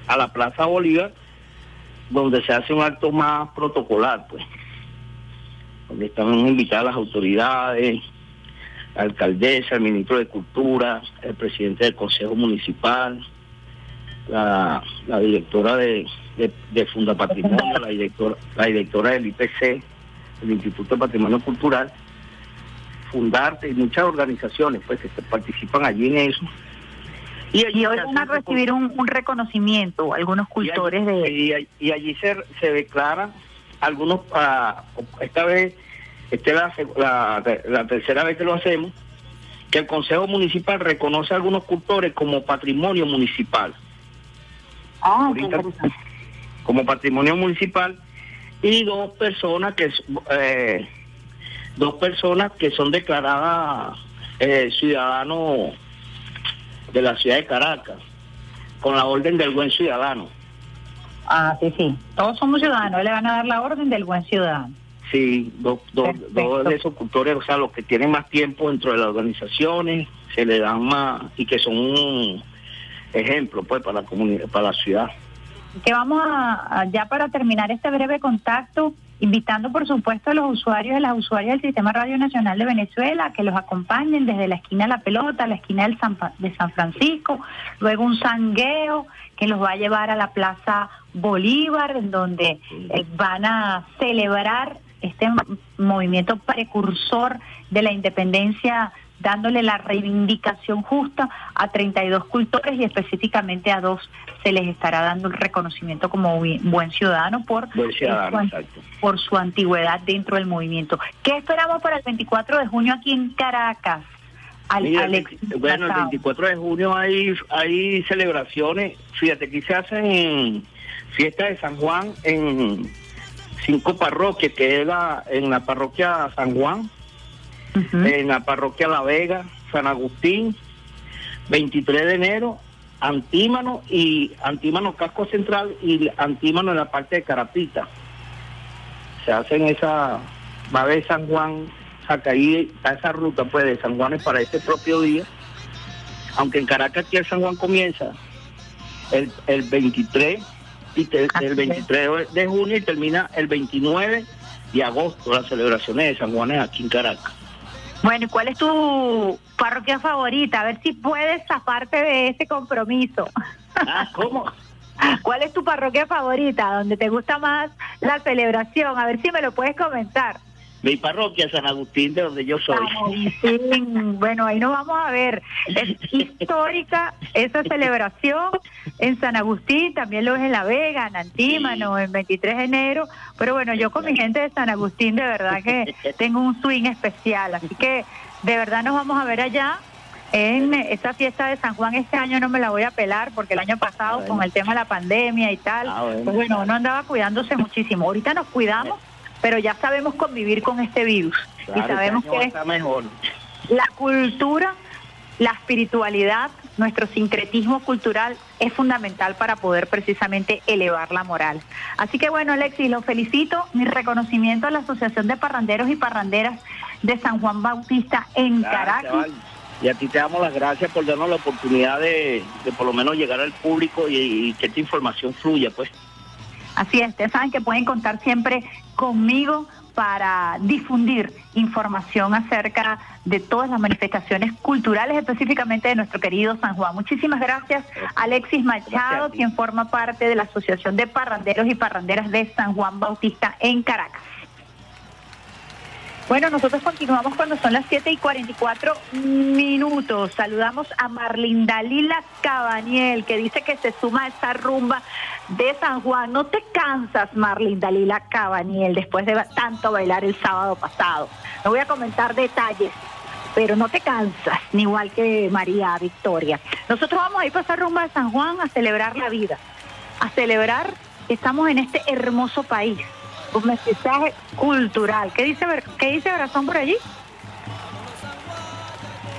a la Plaza Bolívar donde se hace un acto más protocolar pues donde están invitadas las autoridades la alcaldesa, el ministro de Cultura, el presidente del Consejo Municipal, la, la directora de, de, de Funda Patrimonio, la directora, la directora del IPC, el Instituto de Patrimonio Cultural, Fundarte y muchas organizaciones pues que participan allí en eso. Y, hoy van a recibir un, un reconocimiento, algunos cultores de... Y, y allí se, se declara algunos, ah, esta vez, esta es la, la, tercera vez que lo hacemos, que el Consejo Municipal reconoce a algunos cultores como patrimonio municipal. Ah, como patrimonio municipal y dos personas que eh, dos personas que son declaradas eh, ciudadanos de la ciudad de Caracas con la orden del buen ciudadano. Ah, sí, sí. Todos somos ciudadanos, le van a dar la orden del buen ciudadano. Sí, dos, de esos cultores, o sea, los que tienen más tiempo dentro de las organizaciones, se le dan más y que son un ejemplo pues para la comunidad, para la ciudad. Que vamos a, ya para terminar este breve contacto, invitando por supuesto a los usuarios y las usuarias del Sistema Radio Nacional de Venezuela que los acompañen desde la esquina de la pelota, la esquina del San, de San Francisco, luego un sangueo que los va a llevar a la Plaza Bolívar, en donde eh, van a celebrar este movimiento precursor de la independencia dándole la reivindicación justa a 32 cultores y específicamente a dos se les estará dando el reconocimiento como buen ciudadano por, por su antigüedad dentro del movimiento. ¿Qué esperamos para el 24 de junio aquí en Caracas? bueno, el 24 de junio hay, hay celebraciones, fíjate, aquí se hacen fiestas de San Juan en cinco parroquias, que es la, en la parroquia San Juan, en la parroquia La Vega, San Agustín, 23 de enero, Antímano y Antímano Casco Central y Antímano en la parte de Carapita. Se hacen esa, va a haber San Juan, ahí a esa ruta pues de San Juan es para este propio día, aunque en Caracas aquí el San Juan comienza el, el 23 y el 23 de junio y termina el 29 de agosto las celebraciones de San Juan aquí en Caracas. Bueno, ¿y cuál es tu parroquia favorita? A ver si puedes zafarte de ese compromiso. Ah, ¿cómo? ¿Cuál es tu parroquia favorita? ¿Donde te gusta más la celebración? A ver si me lo puedes comentar. Mi parroquia, San Agustín, de donde yo soy. Bueno, ahí nos vamos a ver. Es histórica esa celebración en San Agustín, también lo es en La Vega, en Antímano, en 23 de enero. Pero bueno, yo con mi gente de San Agustín, de verdad que tengo un swing especial. Así que de verdad nos vamos a ver allá en esta fiesta de San Juan este año no me la voy a pelar porque el año pasado con el tema de la pandemia y tal, ah, pues bueno, uno andaba cuidándose muchísimo. Ahorita nos cuidamos pero ya sabemos convivir con este virus y este sabemos que mejor. la cultura, la espiritualidad, nuestro sincretismo cultural es fundamental para poder precisamente elevar la moral. Así que bueno, Alexis, lo felicito, mi reconocimiento a la Asociación de Parranderos y Parranderas de San Juan Bautista en Caracas. Y a ti te damos las gracias por darnos la oportunidad de, por lo menos llegar al público y, y que esta información fluya, pues. Así es, ustedes saben que pueden contar siempre conmigo para difundir información acerca de todas las manifestaciones culturales, específicamente de nuestro querido San Juan. Muchísimas gracias, Alexis Machado, quien forma parte de la Asociación de Parranderos y Parranderas de San Juan Bautista en Caracas. Bueno, nosotros continuamos cuando son las 7 y 44 minutos. Saludamos a Marlinda Lila Cabaniel, que dice que se suma a esta rumba de San Juan. No te cansas, Marlinda Lila Cabaniel, después de tanto bailar el sábado pasado. No voy a comentar detalles, pero no te cansas, ni igual que María Victoria. Nosotros vamos a ir para esa rumba de San Juan a celebrar la vida, a celebrar que estamos en este hermoso país un mestizaje cultural. ¿Qué dice, qué dice Brazón por allí?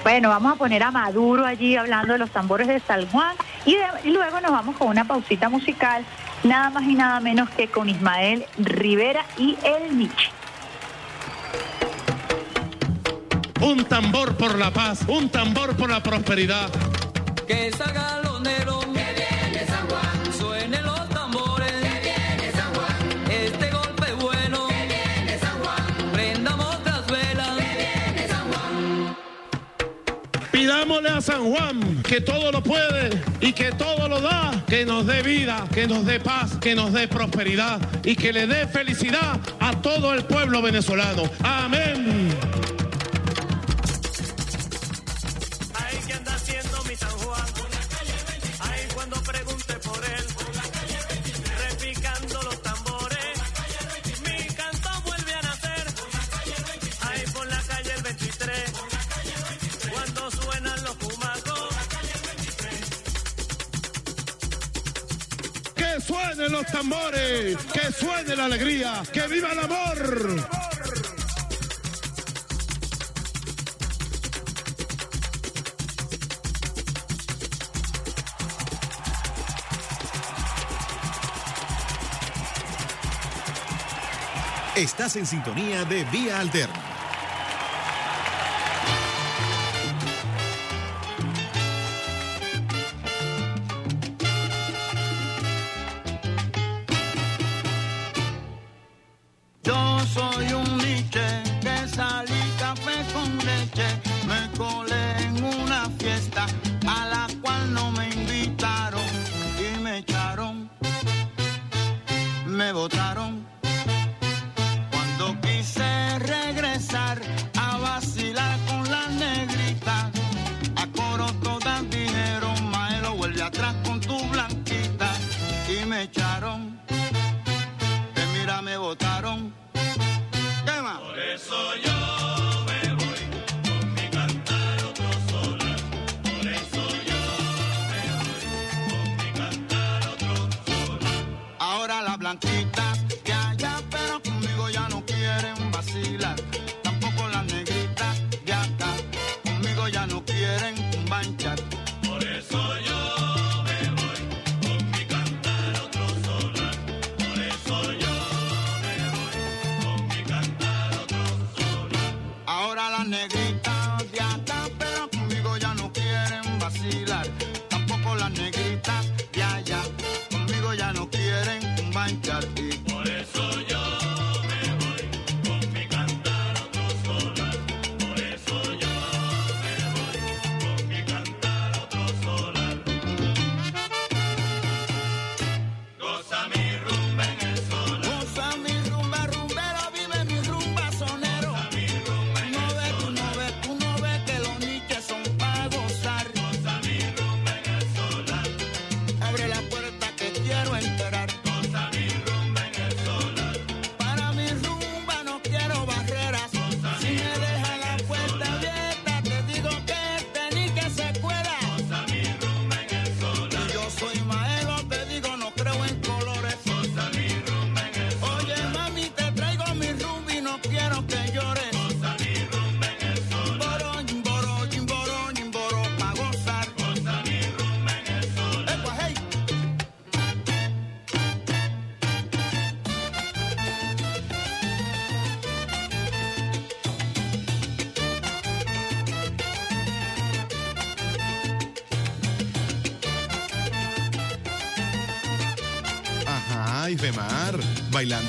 Bueno, vamos a poner a Maduro allí hablando de los tambores de San Juan y, luego nos vamos con una pausita musical, nada más y nada menos que con Ismael Rivera y El Nietzsche. Un tambor por la paz, un tambor por la prosperidad. Que salga Pidámosle a San Juan que todo lo puede y que todo lo da, que nos dé vida, que nos dé paz, que nos dé prosperidad y que le dé felicidad a todo el pueblo venezolano. Amén. suenen los tambores, que suene la alegría, que viva el amor. Estás en sintonía de Vía Alterna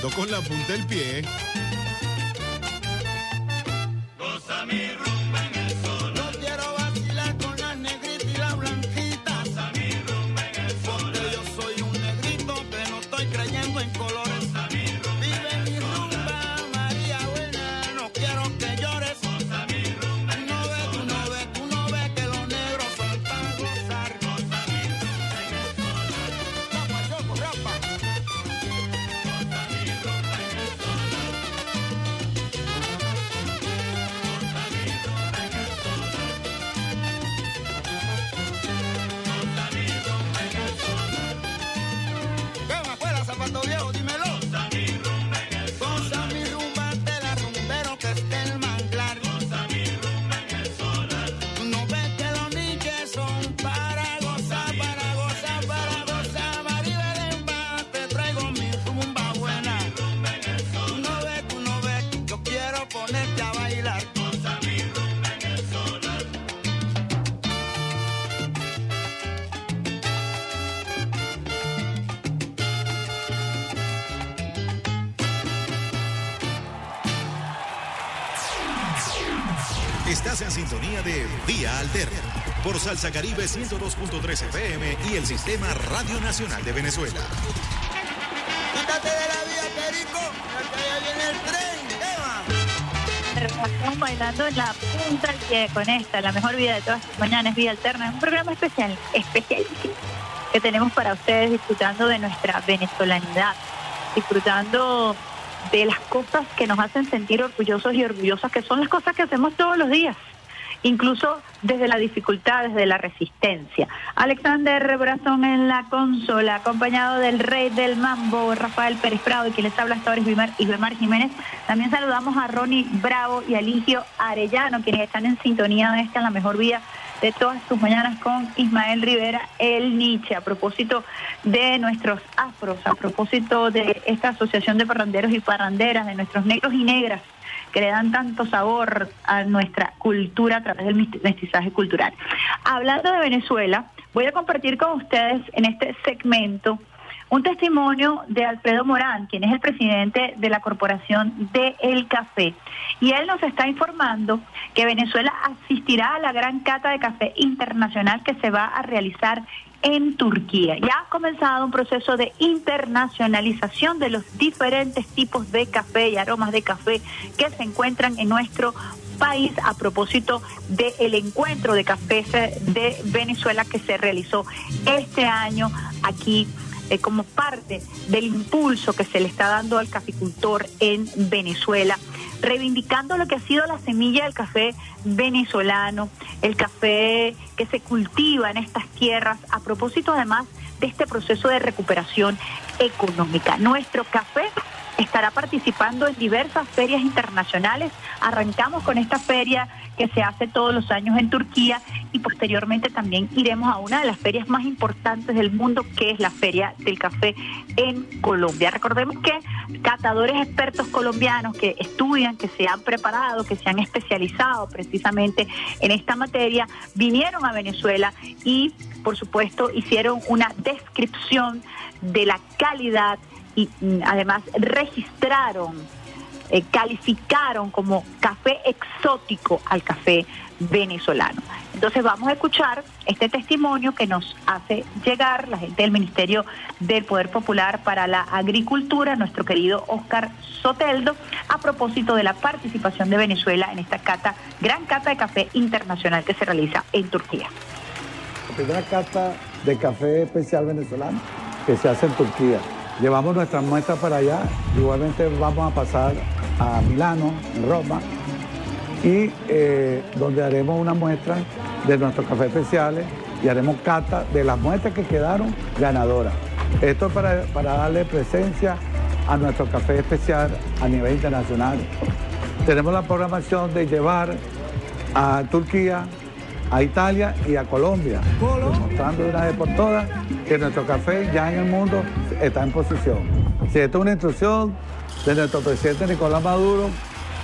Con la punta del pie. Estás en sintonía de Vía Alterna por Salsa Caribe 102.13 FM y el Sistema Radio Nacional de Venezuela. Quítate de vía, bailando en la punta del pie con esta, la mejor vida de todas las mañanas, Vía Alterna. Es un programa especial, especialísimo, que tenemos para ustedes disfrutando de nuestra venezolanidad, disfrutando de las cosas que nos hacen sentir orgullosos y orgullosas, que son las cosas que hacemos todos los días, incluso desde la dificultad, desde la resistencia. Alexander Brazón en la consola, acompañado del rey del mambo, Rafael Pérez Prado, y quien les habla hasta ahora es Ibemar Jiménez. También saludamos a Ronnie Bravo y a Ligio Arellano, quienes están en sintonía de esta en la mejor vida de todas tus mañanas con Ismael Rivera, el Nietzsche, a propósito de nuestros afros, a propósito de esta asociación de parranderos y parranderas, de nuestros negros y negras que le dan tanto sabor a nuestra cultura a través del mestizaje cultural. Hablando de Venezuela, voy a compartir con ustedes en este segmento un testimonio de Alfredo Morán, quien es el presidente de la Corporación de El Café. Y él nos está informando que Venezuela asistirá a la gran cata de café internacional que se va a realizar en Turquía. Ya ha comenzado un proceso de internacionalización de los diferentes tipos de café y aromas de café que se encuentran en nuestro país a propósito del encuentro de cafés de Venezuela que se realizó este año aquí eh, como parte del impulso que se le está dando al caficultor en Venezuela, reivindicando lo que ha sido la semilla del café venezolano, el café que se cultiva en estas tierras, a propósito además de este proceso de recuperación económica. Nuestro café estará participando en diversas ferias internacionales. Arrancamos con esta feria que se hace todos los años en Turquía y posteriormente también iremos a una de las ferias más importantes del mundo, que es la Feria del Café en Colombia. Recordemos que catadores expertos colombianos que estudian, que se han preparado, que se han especializado precisamente en esta materia, vinieron a Venezuela y, por supuesto, hicieron una descripción de la calidad y mm, además registraron, eh, calificaron como café exótico al café venezolano. Entonces vamos a escuchar este testimonio que nos hace llegar la gente del Ministerio del Poder Popular para la Agricultura, nuestro querido Oscar Soteldo, a propósito de la participación de Venezuela en esta cata, gran cata de café internacional que se realiza en Turquía. La primera cata de café especial venezolano que se hace en Turquía. Llevamos nuestras muestras para allá, igualmente vamos a pasar a Milano, Roma, y eh, donde haremos una muestra de nuestros cafés especiales y haremos cata de las muestras que quedaron ganadoras. Esto es para, para darle presencia a nuestro café especial a nivel internacional. Tenemos la programación de llevar a Turquía, a Italia y a Colombia, demostrando de una vez por todas que nuestro café ya en el mundo está en posición. Si esta es una instrucción de nuestro presidente Nicolás Maduro,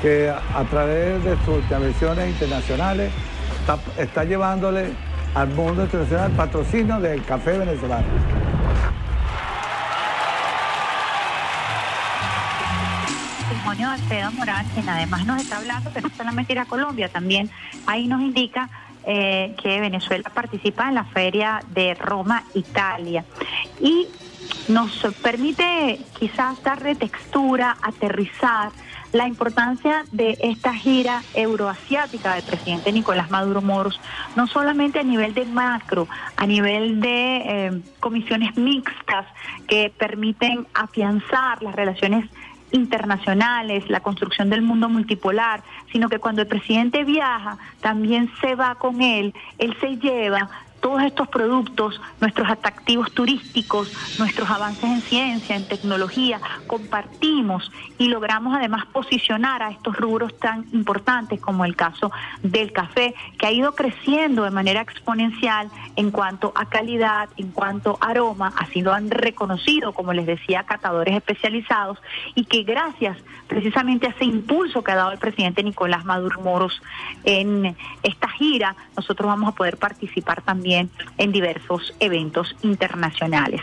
que a través de sus intervenciones internacionales está, llevándole al mundo internacional patrocinio del café venezolano. testimonio de Alfredo Morán, quien además nos está hablando que no solamente ir a Colombia, también ahí nos indica eh, que Venezuela participa en la feria de Roma, Italia. Y nos permite quizás darle textura, aterrizar la importancia de esta gira euroasiática del presidente Nicolás Maduro Moros, no solamente a nivel de macro, a nivel de eh, comisiones mixtas que permiten afianzar las relaciones internacionales, la construcción del mundo multipolar, sino que cuando el presidente viaja, también se va con él, él se lleva todos estos productos, nuestros atractivos turísticos, nuestros avances en ciencia, en tecnología, compartimos y logramos además posicionar a estos rubros tan importantes como el caso del café, que ha ido creciendo de manera exponencial en cuanto a calidad, en cuanto a aroma, así lo han reconocido, como les decía, catadores especializados, y que gracias precisamente a ese impulso que ha dado el presidente Nicolás Maduro Moros en esta gira, nosotros vamos a poder participar también en diversos eventos internacionales.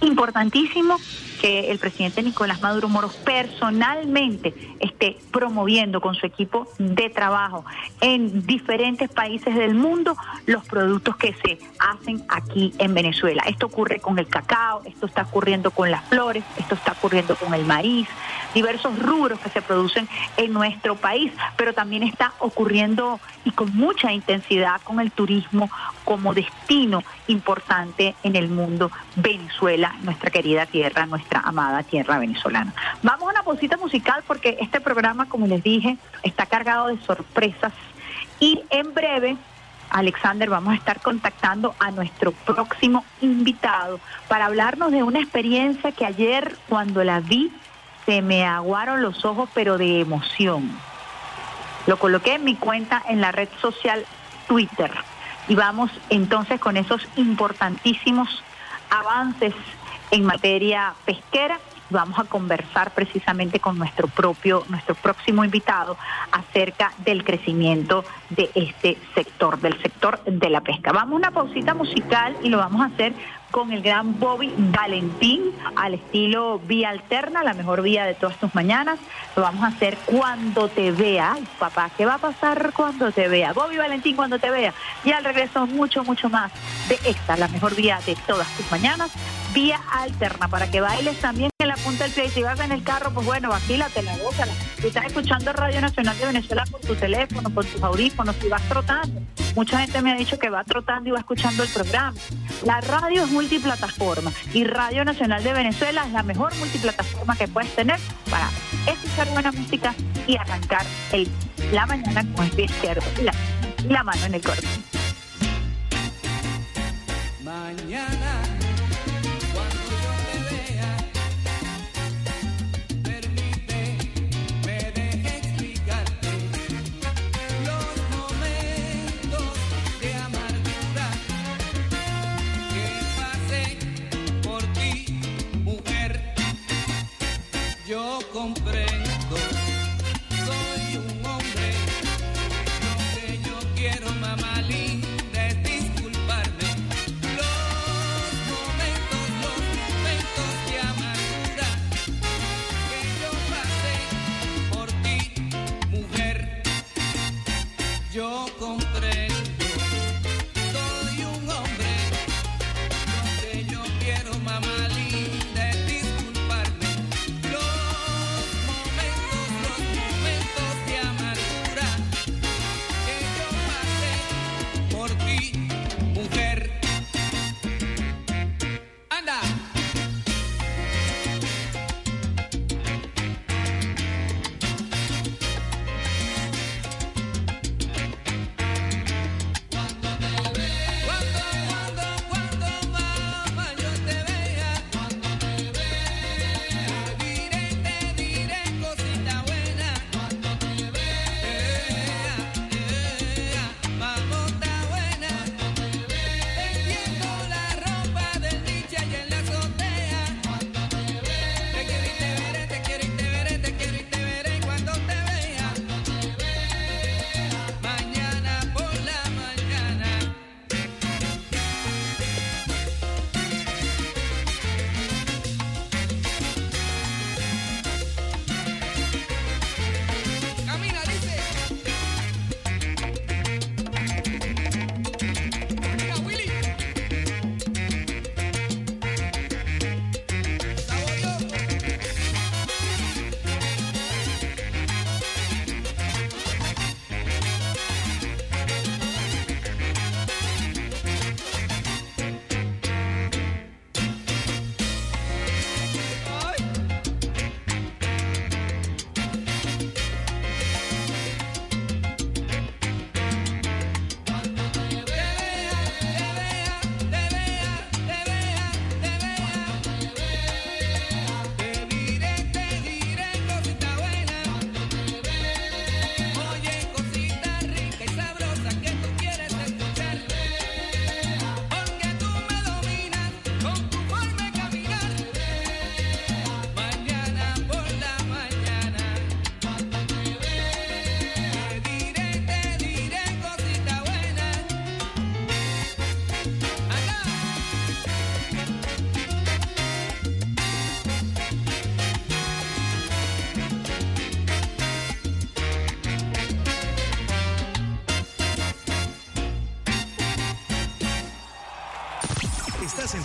Importantísimo que el presidente Nicolás Maduro Moros personalmente esté promoviendo con su equipo de trabajo en diferentes países del mundo los productos que se hacen aquí en Venezuela. Esto ocurre con el cacao, esto está ocurriendo con las flores, esto está ocurriendo con el maíz, diversos rubros que se producen en nuestro país, pero también está ocurriendo y con mucha intensidad con el turismo como destino importante en el mundo Venezuela, nuestra querida tierra, nuestra amada tierra venezolana. Vamos a una pausita musical porque este programa, como les dije, está cargado de sorpresas Y en breve, Alexander, vamos a estar contactando a nuestro próximo invitado para hablarnos de una experiencia que ayer cuando la vi se me aguaron los ojos, pero de emoción. Lo coloqué en mi cuenta en la red social Twitter. Y vamos entonces con esos importantísimos avances en materia pesquera. Vamos a conversar precisamente con nuestro propio, nuestro próximo invitado acerca del crecimiento de este sector, del sector de la pesca. Vamos a una pausita musical y lo vamos a hacer con el gran Bobby Valentín al estilo vía alterna, la mejor vía de todas tus mañanas. Lo vamos a hacer cuando te vea. Ay, papá, ¿qué va a pasar cuando te vea? Bobby Valentín cuando te vea. Y al regreso mucho, mucho más de esta, la mejor vía de todas tus mañanas, vía alterna, para que bailes también en la punta del pie. Y si vas en el carro, pues bueno, vacílate la boca. Si estás escuchando Radio Nacional de Venezuela por tu teléfono, por tus audífonos, si vas trotando. Mucha gente me ha dicho que va trotando y va escuchando el programa. La radio es multiplataforma y Radio Nacional de Venezuela es la mejor multiplataforma que puedes tener para escuchar buena música y arrancar el, la mañana con el pie izquierdo y la, la mano en el corazón. Mañana, Yo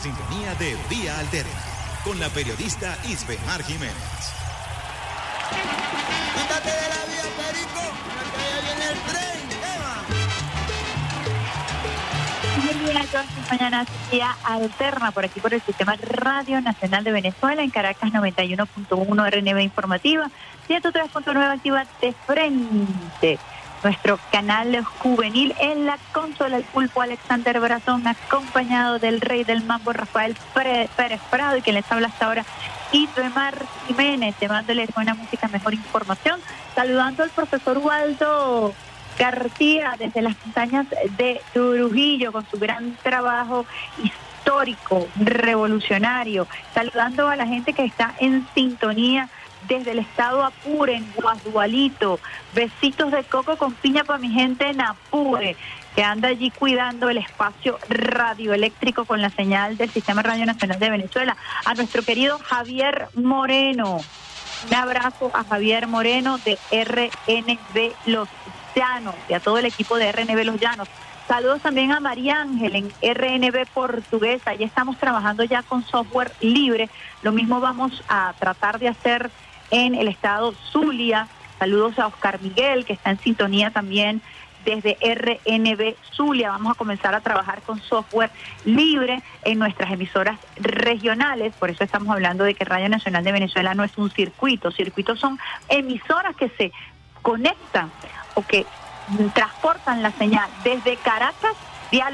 sintonía de Vía Alterna con la periodista Isbemar Jiménez. Quítate de la vía, Perico, que allá viene el tren. Buen día, todas sus mañanas, día alterna por aquí por el Sistema Radio Nacional de Venezuela en Caracas 91.1 RNB Informativa, 103.9 activa de frente. Nuestro canal juvenil. En la consola el pulpo Alexander Brazón, acompañado del rey del mambo Rafael Pérez Prado y quien les habla hasta ahora, Mar Jiménez, llevándoles buena música, mejor información. Saludando al profesor Waldo García desde las montañas de Trujillo con su gran trabajo histórico, revolucionario. Saludando a la gente que está en sintonía desde el estado Apure, en Guadualito. Besitos de coco con piña para mi gente en Apure, que anda allí cuidando el espacio radioeléctrico con la señal del Sistema Radio Nacional de Venezuela. A nuestro querido Javier Moreno. Un abrazo a Javier Moreno de RNB Los Llanos y a todo el equipo de RNB Los Llanos. Saludos también a María Ángel en RNB Portuguesa. Ya estamos trabajando ya con software libre. Lo mismo vamos a tratar de hacer en el estado Zulia. Saludos a Oscar Miguel, que está en sintonía también desde RNB Zulia. Vamos a comenzar a trabajar con software libre en nuestras emisoras regionales. Por eso estamos hablando de que Radio Nacional de Venezuela no es un circuito. Circuitos son emisoras que se conectan o que transportan la señal desde Caracas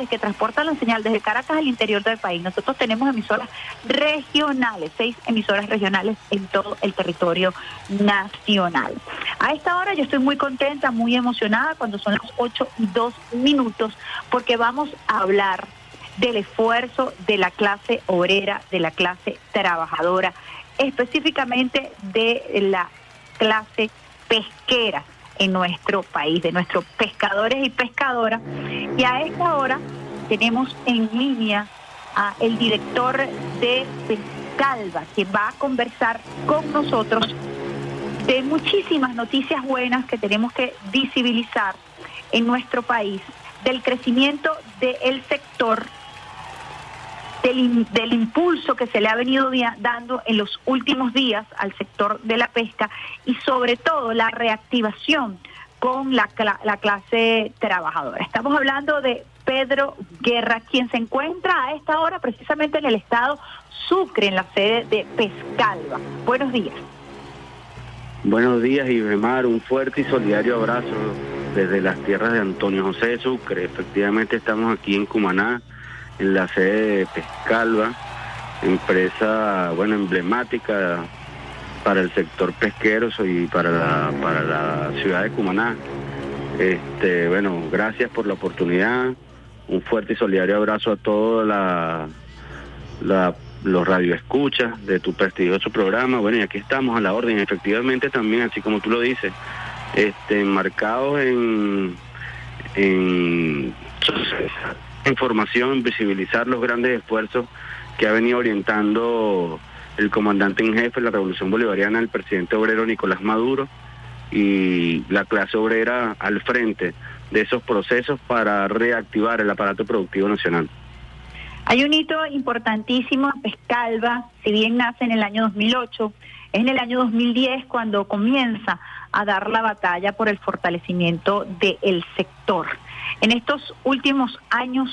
que transportan la señal desde Caracas al interior del país. Nosotros tenemos emisoras regionales, seis emisoras regionales en todo el territorio nacional. A esta hora yo estoy muy contenta, muy emocionada cuando son las 8 y 2 minutos, porque vamos a hablar del esfuerzo de la clase obrera, de la clase trabajadora, específicamente de la clase pesquera en nuestro país, de nuestros pescadores y pescadoras. Y a esta hora tenemos en línea a el director de Pescalva, que va a conversar con nosotros de muchísimas noticias buenas que tenemos que visibilizar en nuestro país, del crecimiento del sector del, impulso que se le ha venido dando en los últimos días al sector de la pesca y sobre todo la reactivación con la, la clase trabajadora. Estamos hablando de Pedro Guerra, quien se encuentra a esta hora precisamente en el estado Sucre, en la sede de Pescalva. Buenos días. Buenos días, Ibemar. Un fuerte y solidario abrazo desde las tierras de Antonio José de Sucre. Efectivamente estamos aquí en Cumaná la sede de Pescalva, empresa bueno emblemática para el sector pesquero y para la, para la ciudad de Cumaná. Este, bueno, gracias por la oportunidad. Un fuerte y solidario abrazo a todos la, la, los radioescuchas de tu prestigioso programa. Bueno, y aquí estamos a la orden. Efectivamente también, así como tú lo dices, este, marcados en, en información, visibilizar los grandes esfuerzos que ha venido orientando el comandante en jefe de la Revolución Bolivariana, el presidente obrero Nicolás Maduro, y la clase obrera al frente de esos procesos para reactivar el aparato productivo nacional. Hay un hito importantísimo en Pescalva, si bien nace en el año 2008, es en el año 2010 cuando comienza a dar la batalla por el fortalecimiento del sector. En estos últimos años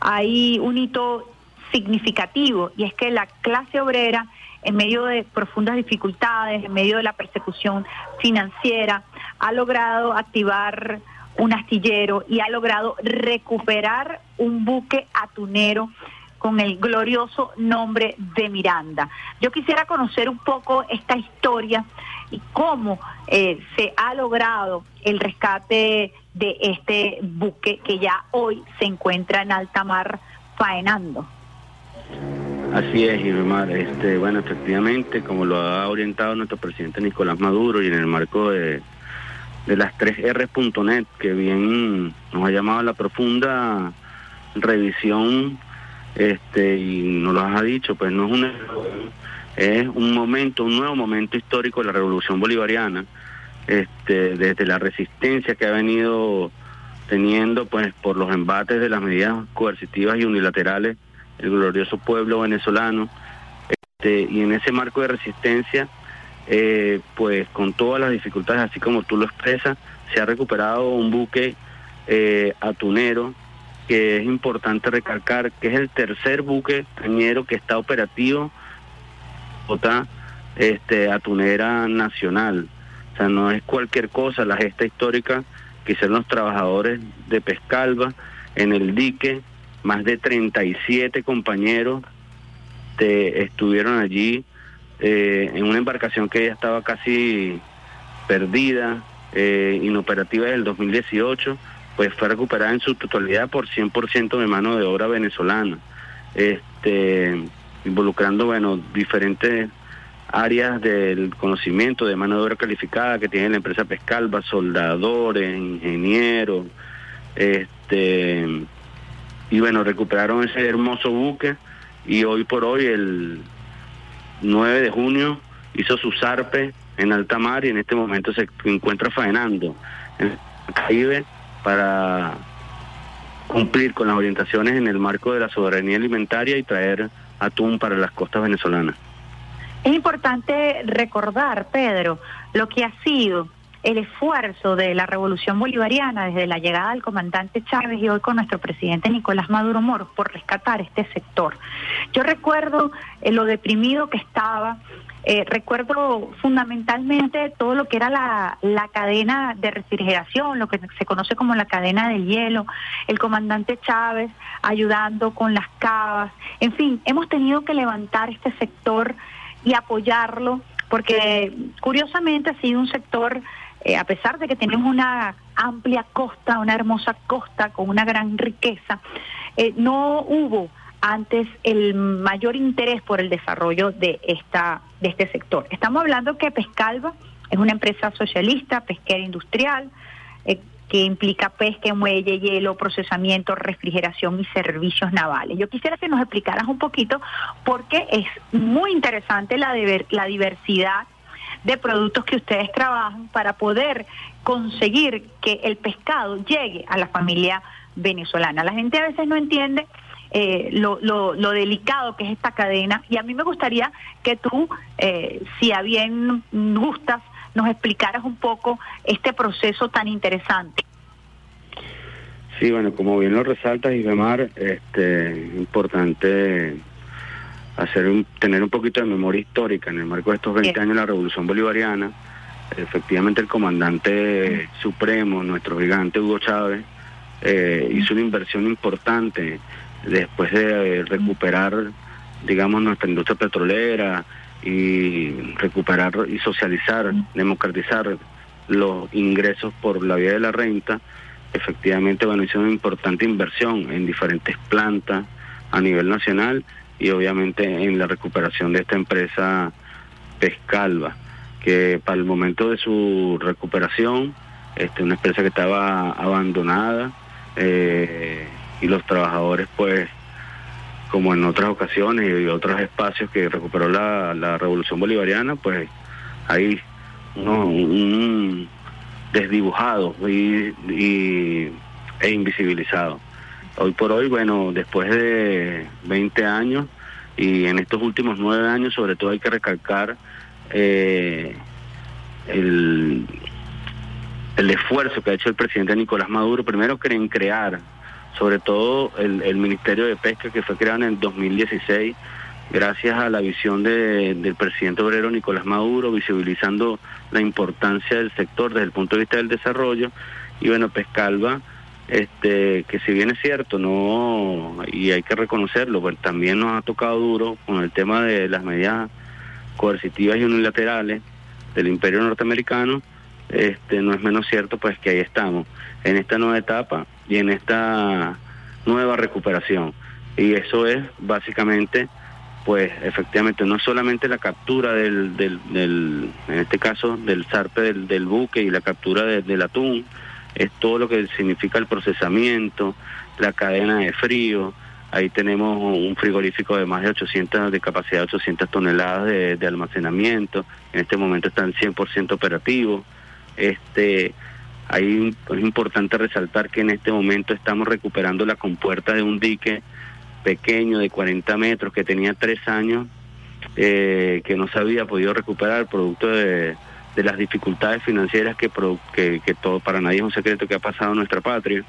hay un hito significativo y es que la clase obrera, en medio de profundas dificultades, en medio de la persecución financiera, ha logrado activar un astillero y ha logrado recuperar un buque atunero con el glorioso nombre de Miranda. Yo quisiera conocer un poco esta historia y cómo eh, se ha logrado el rescate de este buque que ya hoy se encuentra en alta mar faenando. Así es, Irmar. Este, bueno, efectivamente, como lo ha orientado nuestro presidente Nicolás Maduro y en el marco de, de las 3R.net, que bien nos ha llamado a la profunda revisión este, y nos lo ha dicho, pues no es un es un momento, un nuevo momento histórico de la revolución bolivariana, este, desde la resistencia que ha venido teniendo pues por los embates de las medidas coercitivas y unilaterales el glorioso pueblo venezolano este, y en ese marco de resistencia eh, pues con todas las dificultades así como tú lo expresas se ha recuperado un buque eh, atunero que es importante recalcar que es el tercer buque cañero que está operativo este, atunera nacional. O sea, no es cualquier cosa, la gesta histórica que hicieron los trabajadores de Pescalva en el dique, más de 37 compañeros de- estuvieron allí eh, en una embarcación que ya estaba casi perdida, eh, inoperativa desde el 2018, pues fue recuperada en su totalidad por 100% de mano de obra venezolana, este, involucrando, bueno, diferentes áreas del conocimiento de mano de obra calificada que tiene la empresa Pescalva, soldadores, ingenieros, este, y bueno, recuperaron ese hermoso buque y hoy por hoy, el 9 de junio, hizo su zarpe en alta mar y en este momento se encuentra faenando en el Caribe para cumplir con las orientaciones en el marco de la soberanía alimentaria y traer atún para las costas venezolanas. Es importante recordar, Pedro, lo que ha sido el esfuerzo de la revolución bolivariana desde la llegada del comandante Chávez y hoy con nuestro presidente Nicolás Maduro Moros por rescatar este sector. Yo recuerdo eh, lo deprimido que estaba, eh, recuerdo fundamentalmente todo lo que era la, la cadena de refrigeración, lo que se conoce como la cadena del hielo, el comandante Chávez ayudando con las cavas, en fin, hemos tenido que levantar este sector y apoyarlo, porque curiosamente ha sido un sector, eh, a pesar de que tenemos una amplia costa, una hermosa costa con una gran riqueza, eh, no hubo antes el mayor interés por el desarrollo de esta de este sector. Estamos hablando que Pescalva es una empresa socialista, pesquera industrial, eh, que implica pesca, muelle, hielo, procesamiento, refrigeración y servicios navales. Yo quisiera que nos explicaras un poquito porque es muy interesante la, la diversidad de productos que ustedes trabajan para poder conseguir que el pescado llegue a la familia venezolana. La gente a veces no entiende eh, lo, lo- lo delicado que es esta cadena y a mí me gustaría que tú, eh, si a bien gustas, nos explicaras un poco este proceso tan interesante. Sí, bueno, como bien lo resaltas, Isbemar, este, importante hacer un- tener un poquito de memoria histórica en el marco de estos 20 años de la Revolución Bolivariana. Efectivamente, el comandante supremo, nuestro gigante Hugo Chávez, eh, hizo una inversión importante después de recuperar, digamos, nuestra industria petrolera y recuperar y socializar, democratizar los ingresos por la vía de la renta. Efectivamente, bueno, hizo una importante inversión en diferentes plantas a nivel nacional y obviamente en la recuperación de esta empresa Pescalva, que para el momento de su recuperación, este, una empresa que estaba abandonada eh, y los trabajadores pues como en otras ocasiones y otros espacios que recuperó la, la revolución bolivariana, pues hay uno- un desdibujado y, e invisibilizado. Hoy por hoy, bueno, después de 20 años y en estos últimos nueve años, sobre todo hay que recalcar eh, el, el esfuerzo que ha hecho el presidente Nicolás Maduro, primero en crear, sobre todo el, el Ministerio de Pesca que fue creado en el 2016, gracias a la visión de- del presidente obrero Nicolás Maduro, visibilizando la importancia del sector desde el punto de vista del desarrollo. Y bueno, Pescalva, este, que si bien es cierto, no, y hay que reconocerlo, pues también nos ha tocado duro con el tema de las medidas coercitivas y unilaterales del imperio norteamericano, este, no es menos cierto pues que ahí estamos, en esta nueva etapa y en esta nueva recuperación. Y eso es básicamente, pues efectivamente, no solamente la captura del, del, del en este caso, del zarpe del, del buque y la captura de- del atún, es todo lo que significa el procesamiento, la cadena de frío. Ahí tenemos un frigorífico de más de 800, de capacidad de 800 toneladas de, de almacenamiento. En este momento están 100% operativos. Este, ahí es importante resaltar que en este momento estamos recuperando la compuerta de un dique pequeño de 40 metros que tenía tres años, eh, que no se había podido recuperar producto de, de las dificultades financieras que, que, todo para nadie es un secreto que ha pasado en nuestra patria.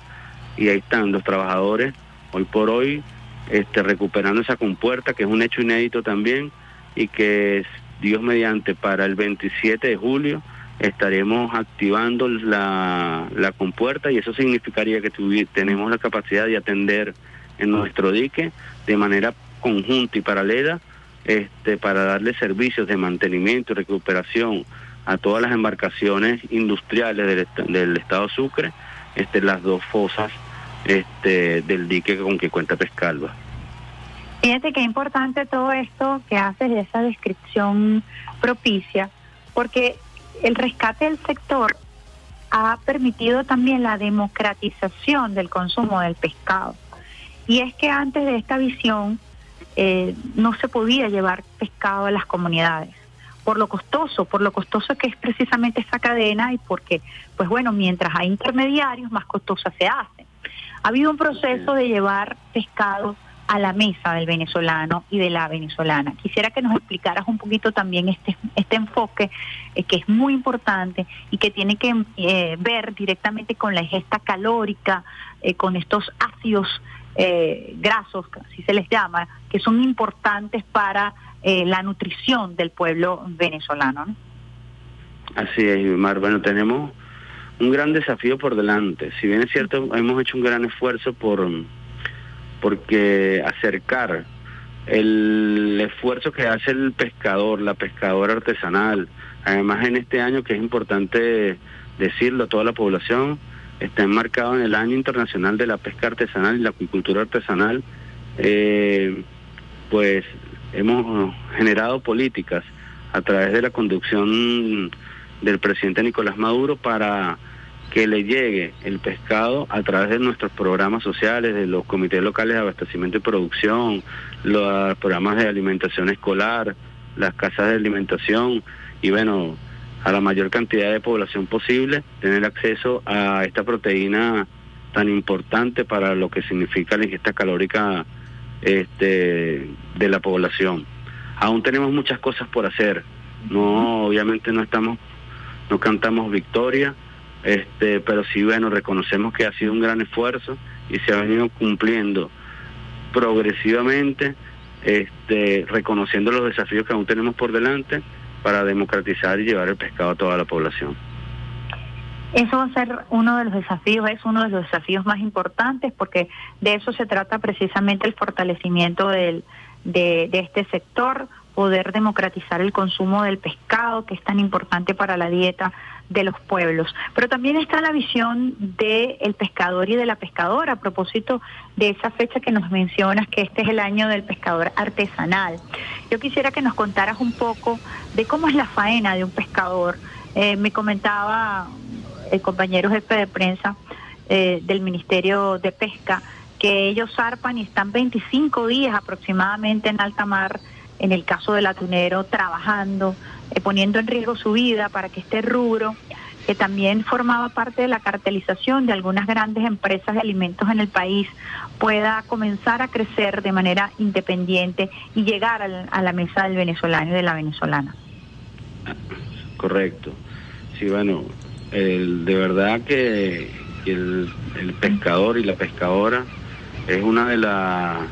Y ahí están los trabajadores, hoy por hoy, este, recuperando esa compuerta, que es un hecho inédito también, y que Dios mediante para el 27 de julio estaremos activando la, la compuerta y eso significaría que tuvi- tenemos la capacidad de atender en nuestro dique de manera conjunta y paralela este, para darle servicios de mantenimiento y recuperación a todas las embarcaciones industriales del, del estado Sucre, este, las dos fosas este, del dique con que cuenta Pescalva. Fíjate qué importante todo esto que haces de esa descripción propicia, porque el rescate del sector ha permitido también la democratización del consumo del pescado. Y es que antes de esta visión eh, no se podía llevar pescado a las comunidades por lo costoso, por lo costoso que es precisamente esta cadena y porque, pues bueno, mientras hay intermediarios, más costosa se hace. Ha habido un proceso de llevar pescado a la mesa del venezolano y de la venezolana. Quisiera que nos explicaras un poquito también este, este enfoque eh, que es muy importante y que tiene que eh, ver directamente con la ingesta calórica, eh, con estos ácidos eh, grasos, así se les llama, que son importantes para la nutrición del pueblo venezolano. ¿no? Así es, Mar. Bueno, tenemos un gran desafío por delante. Si bien es cierto, hemos hecho un gran esfuerzo por porque acercar el esfuerzo que hace el pescador, la pescadora artesanal. Además, en este año, que es importante decirlo a toda la población, está enmarcado en el Año Internacional de la Pesca Artesanal y la Acuicultura Artesanal, eh, pues hemos generado políticas a través de la conducción del presidente Nicolás Maduro para que le llegue el pescado a través de nuestros programas sociales, de los comités locales de abastecimiento y producción, los programas de alimentación escolar, las casas de alimentación y bueno, a la mayor cantidad de población posible, tener acceso a esta proteína tan importante para lo que significa la ingesta calórica este, de la población. Aún tenemos muchas cosas por hacer. No, obviamente no estamos, no cantamos victoria, este, pero sí bueno reconocemos que ha sido un gran esfuerzo y se ha venido cumpliendo progresivamente, este, reconociendo los desafíos que aún tenemos por delante para democratizar y llevar el pescado a toda la población. Eso va a ser uno de los desafíos, es uno de los desafíos más importantes porque de eso se trata precisamente el fortalecimiento del, de, de este sector, poder democratizar el consumo del pescado, que es tan importante para la dieta de los pueblos. Pero también está la visión del pescador y de la pescadora, a propósito de esa fecha que nos mencionas, que este es el año del pescador artesanal. Yo quisiera que nos contaras un poco de cómo es la faena de un pescador. Eh, me comentaba el compañero jefe de prensa eh, del Ministerio de Pesca que ellos zarpan y están 25 días aproximadamente en alta mar, en el caso del atunero, trabajando, eh, poniendo en riesgo su vida para que este rubro, que también formaba parte de la cartelización de algunas grandes empresas de alimentos en el país, pueda comenzar a crecer de manera independiente y llegar al- a la mesa del venezolano y de la venezolana. Correcto. Sí, bueno, de verdad que, el, pescador y la pescadora es una de, la,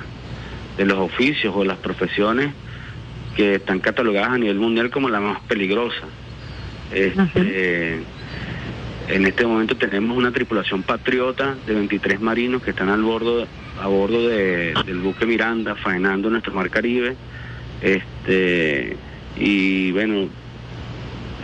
de los oficios o las profesiones que están catalogadas a nivel mundial como la más peligrosa. Este, En este momento tenemos una tripulación patriota de 23 marinos que están al bordo, a bordo de- del buque Miranda, faenando en nuestro mar Caribe. Este, y bueno,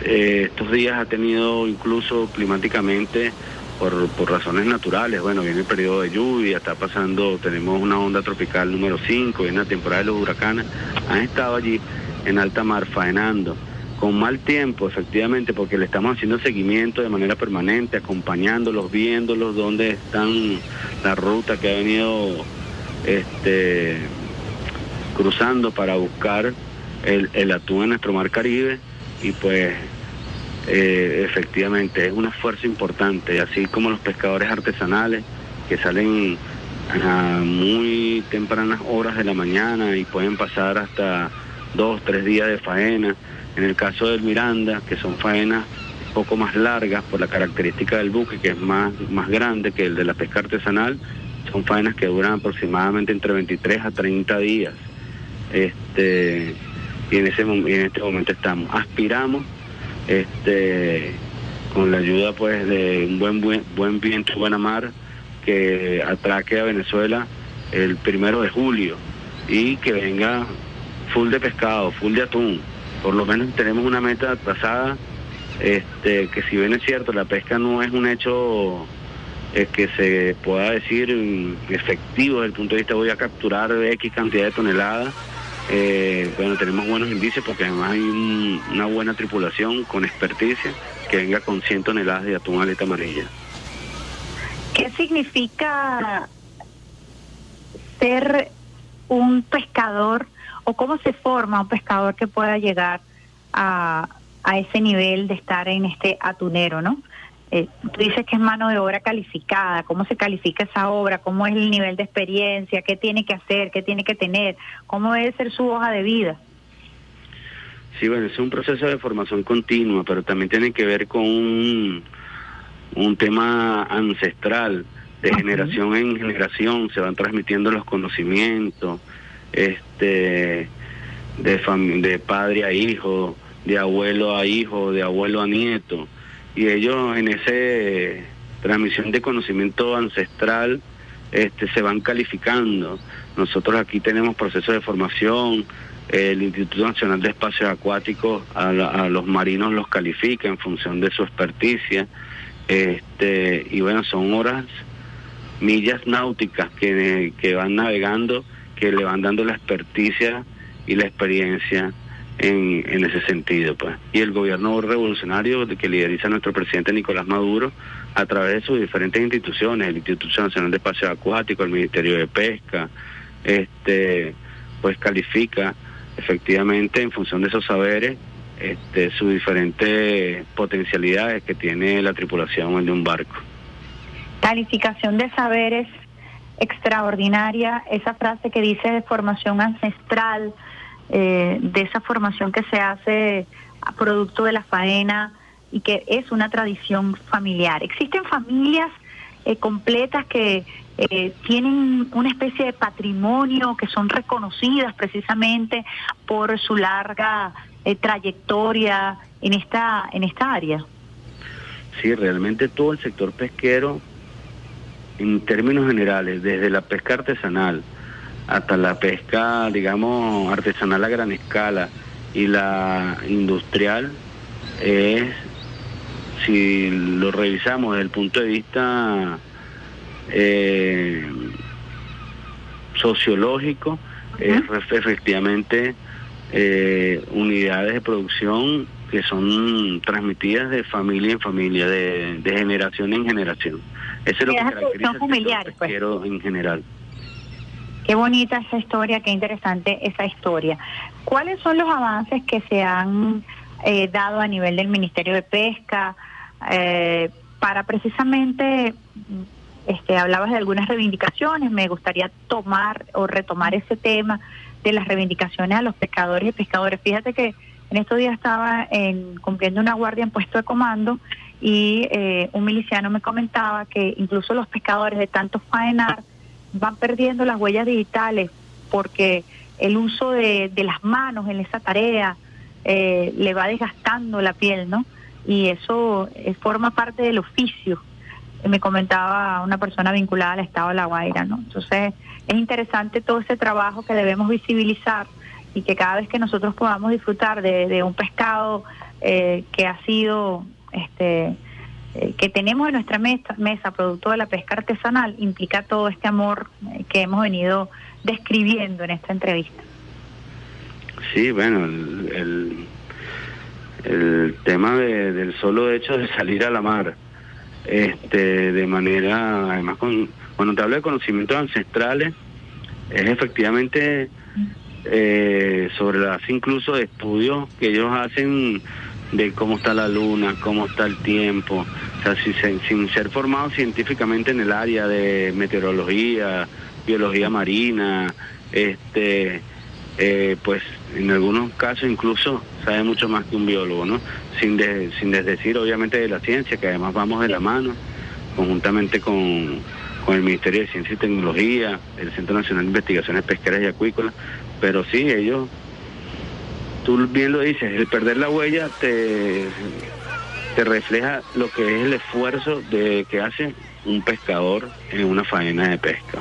eh, estos días ha tenido incluso climáticamente por, por razones naturales, bueno, viene el periodo de lluvia, está pasando, tenemos una onda tropical número 5, viene la temporada de los huracanes, han estado allí en alta mar faenando, con mal tiempo efectivamente, porque le estamos haciendo seguimiento de manera permanente, acompañándolos, viéndolos, dónde están la ruta que ha venido este cruzando para buscar el, el atún en nuestro mar Caribe. Y pues eh, efectivamente es un esfuerzo importante, así como los pescadores artesanales que salen a muy tempranas horas de la mañana y pueden pasar hasta dos, tres días de faena. En el caso del Miranda, que son faenas un poco más largas por la característica del buque, que es más, más grande que el de la pesca artesanal, son faenas que duran aproximadamente entre 23 a 30 días. Este, y en, ese, y en este momento estamos. Aspiramos este, con la ayuda pues de un buen, buen, buen viento buena mar que atraque a Venezuela el primero de julio y que venga full de pescado, full de atún. Por lo menos tenemos una meta trazada, este, que si bien es cierto, la pesca no es un hecho eh, que se pueda decir mm, efectivo desde el punto de vista voy a capturar X cantidad de toneladas. Eh, bueno, tenemos buenos indicios porque además hay un- una buena tripulación con experticia que venga con 100 toneladas de atún aleta amarilla. ¿Qué significa ser un pescador o cómo se forma un pescador que pueda llegar a, a ese nivel de estar en este atunero, ¿no? Eh, tú dices que es mano de obra calificada, ¿cómo se califica esa obra? ¿Cómo es el nivel de experiencia? ¿Qué tiene que hacer? ¿Qué tiene que tener? ¿Cómo debe ser su hoja de vida? Sí, bueno, es un proceso de formación continua, pero también tiene que ver con un, un tema ancestral, de generación en generación, se van transmitiendo los conocimientos, este, de, de padre a hijo, de abuelo a hijo, de abuelo a nieto, y ellos en ese transmisión de conocimiento ancestral este, se van calificando. Nosotros aquí tenemos procesos de formación, el Instituto Nacional de Espacios Acuáticos a, la- a los marinos los califica en función de su experticia, este, y bueno, son horas, millas náuticas que, que van navegando, que le van dando la experticia y la experiencia en, en ese sentido. pues Y el gobierno revolucionario que lideriza nuestro presidente Nicolás Maduro, a través de sus diferentes instituciones, el Instituto Nacional de Espacios Acuáticos, el Ministerio de Pesca, este pues califica efectivamente en función de esos saberes este, sus diferentes potencialidades que tiene la tripulación de un barco. Calificación de saberes extraordinaria, esa frase que dice de formación ancestral, eh, de esa formación que se hace a producto de la faena y que es una tradición familiar. Existen familias eh, completas que eh, tienen una especie de patrimonio, que son reconocidas precisamente por su larga eh, trayectoria en esta, en esta área. Sí, realmente todo el sector pesquero, en términos generales, desde la pesca artesanal hasta la pesca, digamos, artesanal a gran escala y la industrial, es, si lo revisamos desde el punto de vista eh, sociológico, es efectivamente eh, unidades de producción que son transmitidas de familia en familia, de, de generación en generación. Eso es lo que caracteriza familiares, pues. pesquero en general. Qué bonita esa historia, qué interesante esa historia. ¿Cuáles son los avances que se han eh, dado a nivel del Ministerio de Pesca eh, para precisamente, este, hablabas de algunas reivindicaciones, me gustaría tomar o retomar ese tema de las reivindicaciones a los pescadores y pescadores. Fíjate que en estos días estaba en, cumpliendo una guardia en puesto de comando y eh, un miliciano me comentaba que incluso los pescadores de tanto faenar van perdiendo las huellas digitales porque el uso de, las manos en esa tarea eh, le va desgastando la piel, ¿no? Y eso eh, forma parte del oficio. Me comentaba una persona vinculada al Estado de La Guaira, ¿no? Entonces es interesante todo ese trabajo que debemos visibilizar y que cada vez que nosotros podamos disfrutar de, de un pescado eh, que ha sido este que tenemos en nuestra mesa, mesa producto de la pesca artesanal implica todo este amor eh, que hemos venido describiendo en esta entrevista. Sí, bueno, el, el, el tema de- del solo hecho de salir a la mar, este, de manera, además, con, cuando te hablo de conocimientos ancestrales, es efectivamente eh, sobre la base incluso de estudios que ellos hacen de cómo está la luna, cómo está el tiempo, o sea, si se- sin ser formados científicamente en el área de meteorología, biología marina, este, eh, pues en algunos casos incluso sabe mucho más que un biólogo, ¿no? Sin, de- sin desdecir obviamente de la ciencia, que además vamos de la mano, conjuntamente con, con el Ministerio de Ciencia y Tecnología, el Centro Nacional de Investigaciones Pesqueras y Acuícolas, pero sí, ellos tú bien lo dices, el perder la huella te, te refleja lo que es el esfuerzo de que hace un pescador en una faena de pesca.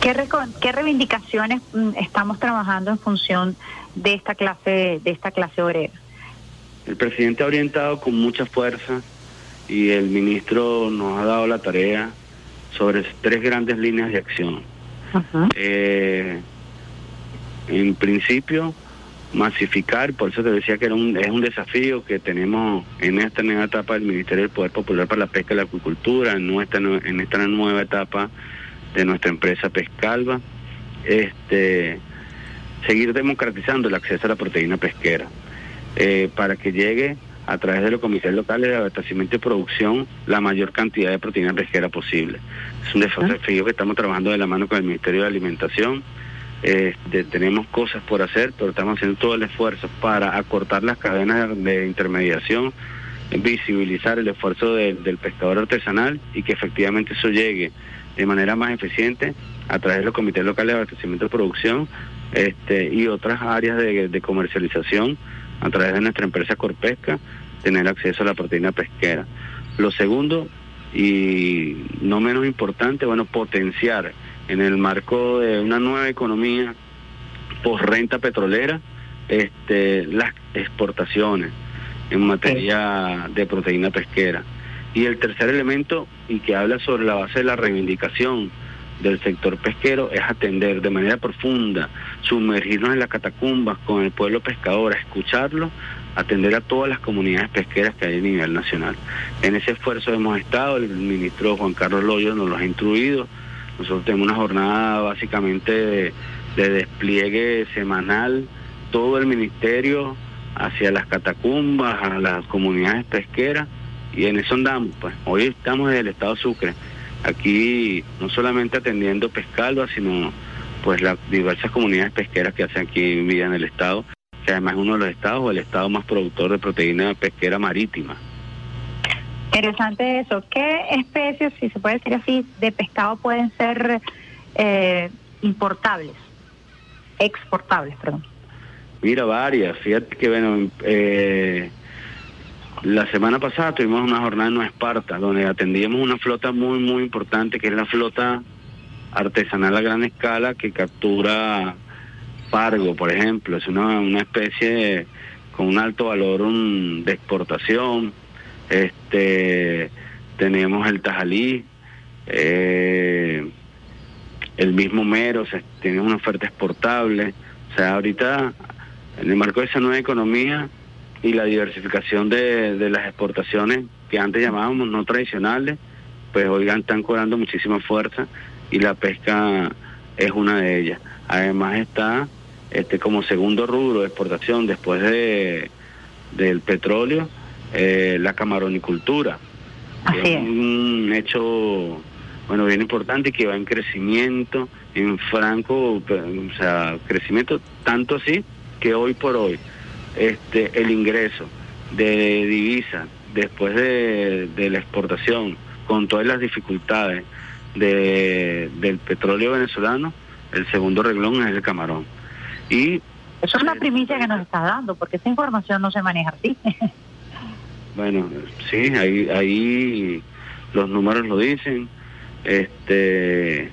¿Qué, qué reivindicaciones mm, estamos trabajando en función de esta clase de esta clase obrera? El presidente ha orientado con mucha fuerza y el ministro nos ha dado la tarea sobre tres grandes líneas de acción. Eh, en principio, masificar, por eso te decía que era un, es un desafío que tenemos en esta nueva etapa del Ministerio del Poder Popular para la Pesca y la Acuicultura, en, nuestra, nue- en esta nueva etapa de nuestra empresa Pescalva, este, seguir democratizando el acceso a la proteína pesquera eh, para que llegue a través de los comités locales de abastecimiento y producción la mayor cantidad de proteína pesquera posible. Es un desafío que estamos trabajando de la mano con el Ministerio de Alimentación. Este, tenemos cosas por hacer, pero estamos haciendo todo el esfuerzo para acortar las cadenas de intermediación, visibilizar el esfuerzo del- pescador artesanal y que efectivamente eso llegue de manera más eficiente a través de los comités locales de abastecimiento y producción este, y otras áreas de comercialización a través de nuestra empresa Corpesca, tener acceso a la proteína pesquera. Lo segundo, y no menos importante, bueno, potenciar en el marco de una nueva economía por renta petrolera, este, las exportaciones en materia de proteína pesquera. Y el tercer elemento, y que habla sobre la base de la reivindicación del sector pesquero, es atender de manera profunda, sumergirnos en las catacumbas con el pueblo pescador, escucharlo, atender a todas las comunidades pesqueras que hay a nivel nacional. En ese esfuerzo hemos estado, el ministro Juan Carlos Loyo nos lo ha instruido, nosotros tenemos una jornada básicamente de, de despliegue semanal, todo el ministerio hacia las catacumbas, a las comunidades pesqueras, y en eso andamos. Pues. Hoy estamos en el estado Sucre, aquí no solamente atendiendo Pescalva, sino pues las diversas comunidades pesqueras que hacen aquí vida en el estado, que además es uno de los estados o el estado más productor de proteína pesquera marítima. Interesante eso. ¿Qué especies, si se puede decir así, de pescado pueden ser eh, importables, exportables, perdón? Mira, varias. Fíjate que, bueno, eh, la semana pasada tuvimos una jornada en Nueva Esparta, donde atendíamos una flota muy, muy importante, que es la flota artesanal a gran escala que captura pargo, por ejemplo. Es una, una especie con un alto valor um, de exportación. Este, tenemos el tajalí, eh, el mismo mero, o tiene una oferta exportable. O sea, ahorita, en el marco de esa nueva economía y la diversificación de, las exportaciones que antes llamábamos no tradicionales, pues oigan, están cobrando muchísima fuerza y la pesca es una de ellas. Además está este como segundo rubro de exportación después de del petróleo, eh, la camaronicultura. que es un hecho bueno bien importante que va en crecimiento, en franco, o sea, crecimiento tanto así que hoy por hoy este el ingreso de divisa después de, de la exportación con todas las dificultades de, del petróleo venezolano, el segundo reglón es el camarón. Y Eso es una primicia que nos está dando, porque esa información no se maneja así. bueno, sí, ahí, ahí los números lo dicen. Este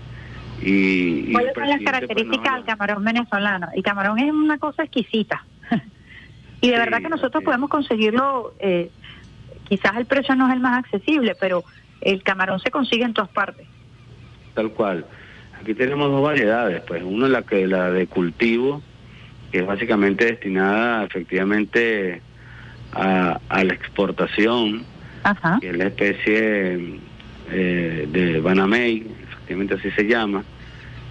y, y ¿Cuáles son las pues, características del camarón venezolano? El camarón es una cosa exquisita. y de verdad que nosotros podemos conseguirlo, eh, quizás el precio no es el más accesible, pero el camarón se consigue en todas partes. Tal cual. Aquí tenemos dos variedades, pues uno la que la de cultivo, que es básicamente destinada efectivamente a, a la exportación, que es la especie eh, de Banamey, efectivamente así se llama,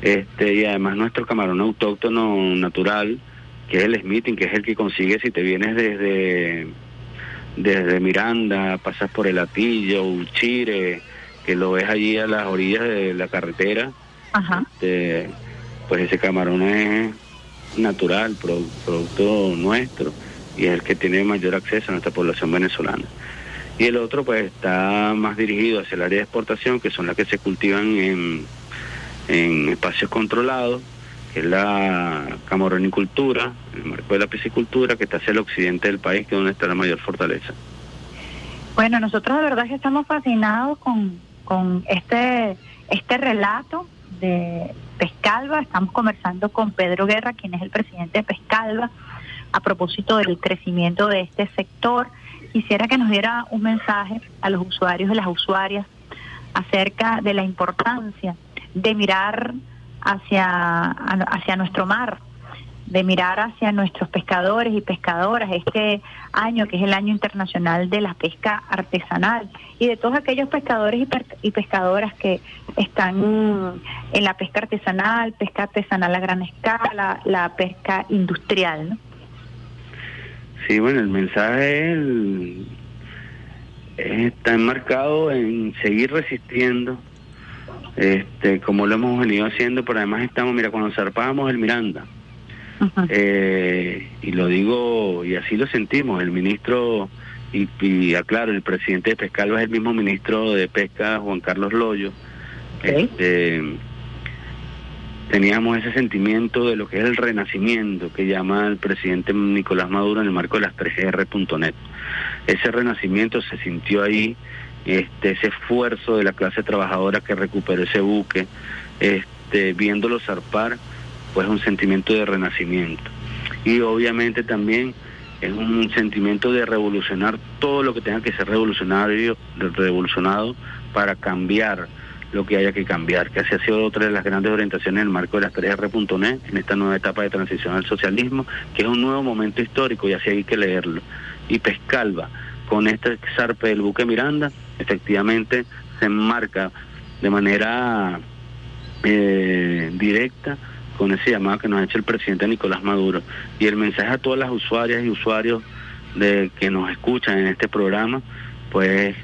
este y además nuestro camarón autóctono natural, que es el Smithing, que es el que consigues si te vienes desde desde Miranda, pasas por el Atillo, Uchire, que lo ves allí a las orillas de la carretera, este, pues ese camarón es natural, produ- producto nuestro, y es el que tiene mayor acceso a nuestra población venezolana. Y el otro pues está más dirigido hacia el área de exportación, que son las que se cultivan en, en espacios controlados, que es la camaronicultura, el marco de la piscicultura, que está hacia el occidente del país, que es donde está la mayor fortaleza. Bueno, nosotros de verdad que estamos fascinados con, con este, este relato de Pescalva. Estamos conversando con Pedro Guerra, quien es el presidente de Pescalva, a propósito del crecimiento de este sector. Quisiera que nos diera un mensaje a los usuarios y las usuarias acerca de la importancia de mirar hacia, hacia nuestro mar, de mirar hacia nuestros pescadores y pescadoras este año que es el año internacional de la pesca artesanal y de todos aquellos pescadores y, pescadoras que están en la pesca artesanal, pesca artesanal a gran escala, la pesca industrial. ¿no? Sí, bueno, el mensaje es el- está enmarcado en seguir resistiendo, este, como lo hemos venido haciendo, pero además estamos, mira, cuando zarpábamos el Miranda, eh, y lo digo, y así lo sentimos, el ministro, y, y aclaro, el presidente de Pescalva es el mismo ministro de Pesca, Juan Carlos Loyo, este, teníamos ese sentimiento de lo que es el renacimiento que llama el presidente Nicolás Maduro en el marco de las 3R.net. Ese renacimiento se sintió ahí, este, ese esfuerzo de la clase trabajadora que recuperó ese buque, este, viéndolo zarpar, pues un sentimiento de renacimiento. Y obviamente también es un sentimiento de revolucionar todo lo que tenga que ser revolucionario, revolucionado para cambiar lo que haya que cambiar, que así ha sido otra de las grandes orientaciones en el marco de las 3R.net, en esta nueva etapa de transición al socialismo, que es un nuevo momento histórico y así hay que leerlo. Y Pescalva, con este zarpe del buque Miranda, efectivamente se enmarca de manera eh, directa con ese llamado que nos ha hecho el presidente Nicolás Maduro. Y el mensaje a todas las usuarias y usuarios de que nos escuchan en este programa, pues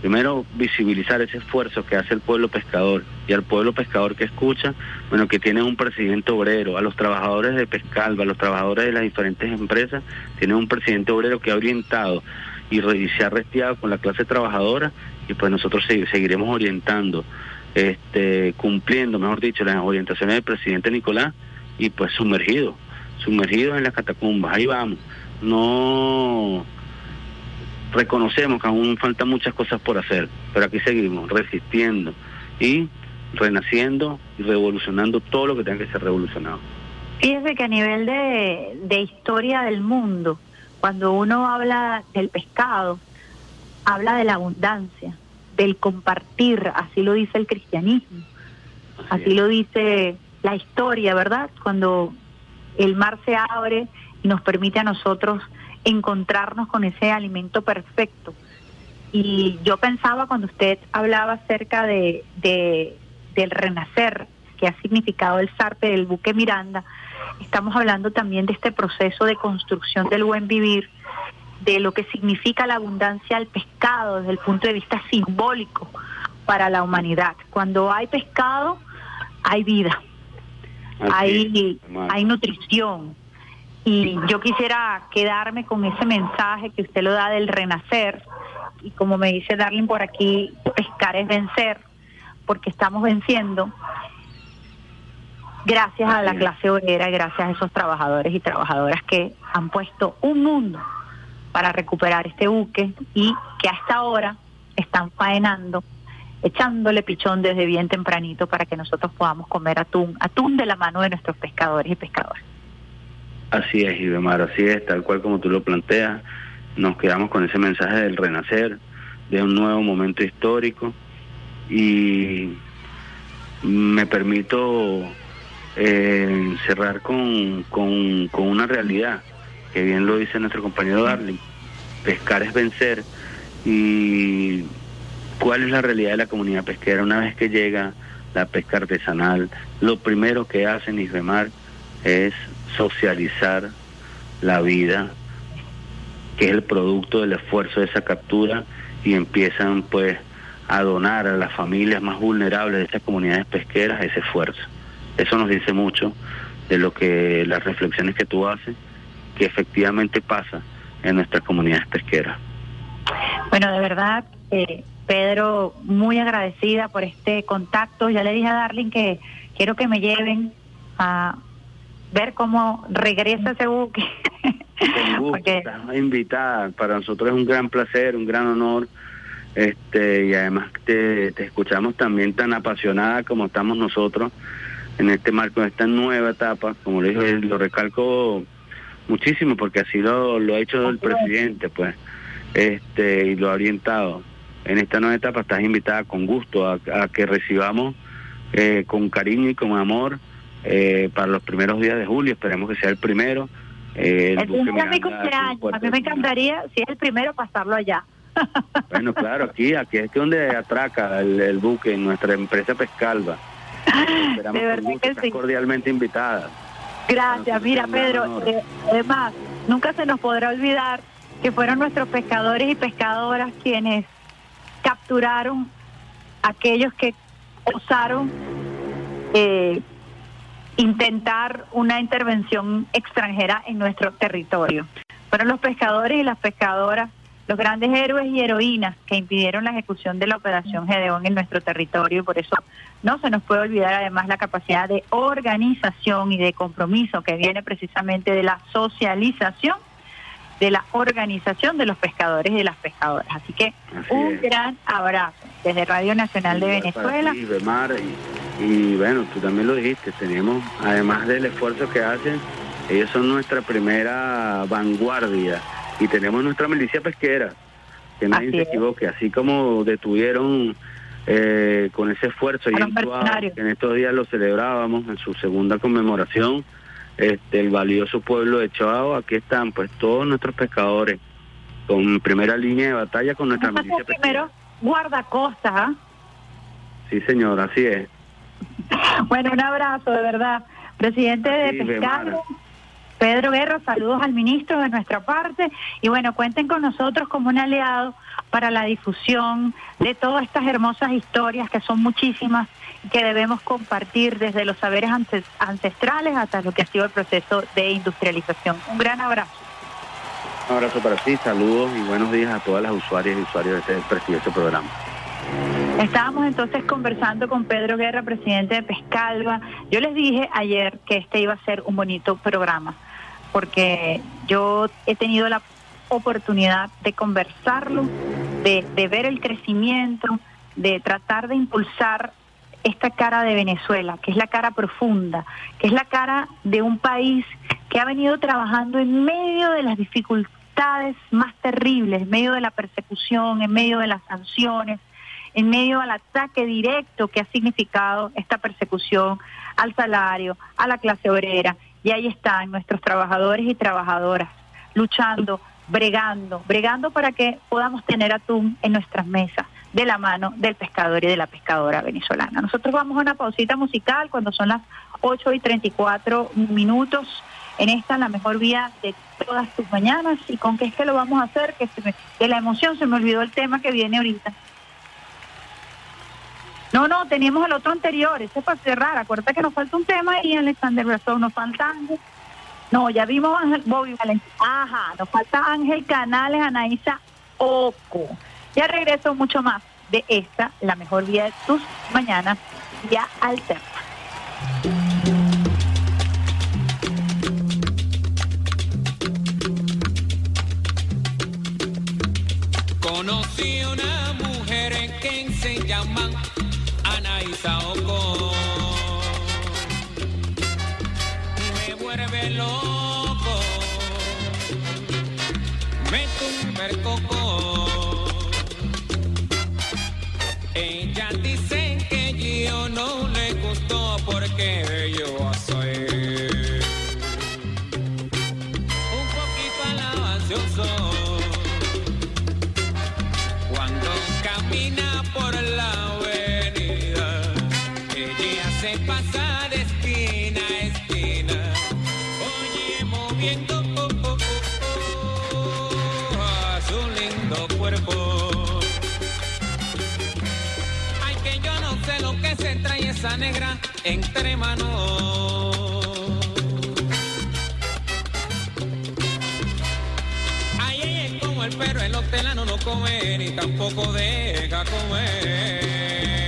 primero visibilizar ese esfuerzo que hace el pueblo pescador y al pueblo pescador que escucha, bueno, que tiene un presidente obrero, a los trabajadores de Pescalva, a los trabajadores de las diferentes empresas, tiene un presidente obrero que ha orientado y, se ha restiado con la clase trabajadora y pues nosotros se- seguiremos orientando, este, cumpliendo, mejor dicho, las orientaciones del presidente Nicolás y pues sumergidos, sumergidos en las catacumbas, ahí vamos, no reconocemos que aún faltan muchas cosas por hacer, pero aquí seguimos resistiendo y renaciendo y revolucionando todo lo que tenga que ser revolucionado. Fíjese que a nivel de, de historia del mundo, cuando uno habla del pescado, habla de la abundancia, del compartir, así lo dice el cristianismo, así lo dice la historia, ¿verdad? Cuando el mar se abre y nos permite a nosotros encontrarnos con ese alimento perfecto. Y yo pensaba cuando usted hablaba acerca de, de- del renacer, que ha significado el zarpe del buque Miranda, estamos hablando también de este proceso de construcción del buen vivir, de lo que significa la abundancia al pescado desde el punto de vista simbólico para la humanidad. Cuando hay pescado, hay vida, hay, hay nutrición. Y yo quisiera quedarme con ese mensaje que usted lo da del renacer. Y como me dice Darling por aquí, pescar es vencer, porque estamos venciendo gracias a la clase obrera y gracias a esos trabajadores y trabajadoras que han puesto un mundo para recuperar este buque y que hasta ahora están faenando, echándole pichón desde bien tempranito para que nosotros podamos comer atún, atún de la mano de nuestros pescadores y pescadoras. Así es, Ibemar, así es, tal cual como tú lo planteas. Nos quedamos con ese mensaje del renacer, de un nuevo momento histórico y me permito eh, cerrar con, con, con una realidad, que bien lo dice nuestro compañero Darling. Pescar es vencer y cuál es la realidad de la comunidad pesquera una vez que llega la pesca artesanal. Lo primero que hacen Isbemar es socializar la vida, que es el producto del esfuerzo de esa captura, y empiezan pues a donar a las familias más vulnerables de estas comunidades pesqueras ese esfuerzo. Eso nos dice mucho de lo que las reflexiones que tú haces, que efectivamente pasa en nuestras comunidades pesqueras. Bueno, de verdad, eh, Pedro, muy agradecida por este contacto. Ya le dije a Darling que quiero que me lleven a ver cómo regresa ese buque. Con gusto, estás invitada. Para nosotros es un gran placer, un gran honor. Este, y además te, te escuchamos también tan apasionada como estamos nosotros en este marco, en esta nueva etapa. Como le dije, lo recalco muchísimo porque así lo, lo ha hecho el presidente, pues, este, y lo ha orientado. En esta nueva etapa estás invitada con gusto a, a que recibamos eh, con cariño y con amor eh, para los primeros días de julio. Esperemos que sea el primero. Eh, el primero es mi cumpleaños. A mí me encantaría, si es el primero, pasarlo allá. Bueno, claro, aquí, aquí es donde atraca el, el buque, en nuestra empresa Pescalva. Esperamos De con verdad gusto, que sí. cordialmente invitada. Gracias. Mira, Pedro, honor. eh, además, nunca se nos podrá olvidar que fueron nuestros pescadores y pescadoras quienes capturaron aquellos que osaron eh, intentar una intervención extranjera en nuestro territorio. Fueron los pescadores y las pescadoras los grandes héroes y heroínas que impidieron la ejecución de la operación Gedeón en nuestro territorio y por eso no se nos puede olvidar además la capacidad de organización y de compromiso que viene precisamente de la socialización de la organización de los pescadores y de las pescadoras. Así que un gran abrazo desde Radio Nacional de Venezuela. ti, Bemar, y, y bueno, tú también lo dijiste, tenemos, además del esfuerzo que hacen, ellos son nuestra primera vanguardia y tenemos nuestra milicia pesquera, que nadie Así se es. equivoque, así como detuvieron eh, con ese esfuerzo y que en estos días lo celebrábamos en su segunda conmemoración, este, el valioso pueblo de Chao, aquí están pues todos nuestros pescadores con primera línea de batalla con nuestra milicia primero guardacostas, ¿ah? Sí, señor, así es. Bueno, un abrazo, de verdad. Presidente de Pescado, Pedro Guerra, saludos al ministro de nuestra parte. Y bueno, cuenten con nosotros como un aliado para la difusión de todas estas hermosas historias, que son muchísimas, que debemos compartir desde los saberes ancestrales hasta lo que ha sido el proceso de industrialización. Un gran abrazo. Un abrazo para ti, saludos y buenos días a todas las usuarias y usuarios de este prestigioso programa. Estábamos entonces conversando con Pedro Guerra, presidente de Pescalva. Yo les dije ayer que este iba a ser un bonito programa, porque yo he tenido la oportunidad de conversarlo, de, de ver el crecimiento, de tratar de impulsar esta cara de Venezuela, que es la cara profunda, que es la cara de un país que ha venido trabajando en medio de las dificultades más terribles, en medio de la persecución, en medio de las sanciones, en medio al ataque directo que ha significado esta persecución al salario, a la clase obrera. Y ahí están nuestros trabajadores y trabajadoras luchando, bregando, bregando para que podamos tener atún en nuestras mesas de la mano del pescador y de la pescadora venezolana. Nosotros vamos a una pausita musical cuando son las 8 y 34 minutos en esta la mejor vía de todas tus mañanas y con qué es que lo vamos a hacer, que se me- de la emoción se me olvidó el tema que viene ahorita. No, no, teníamos el otro anterior, ese es para cerrar. Acuérdate que nos falta un tema y Alexander Brazón, nos falta Ángel. No, ya vimos Ángel Bobby Valentín. Ajá, nos falta Ángel Canales, Anaísa Oco. Ya regreso mucho más de esta, la mejor vía de tus mañanas, ya alterna. Conocí una mujer que se llama Anaísa Oco. Me vuelve loco. Me tumba el coco. Ella dice que yo no le gustó porque yo soy un poquito alabancioso. Cuando camina por la avenida, ella se pasa de esquina a esquina. Oye, moviendo oh, oh, oh, oh, a su lindo cuerpo. Esa negra entre manos. Ay, ella es como el perro, el hortelano no come ni tampoco deja comer.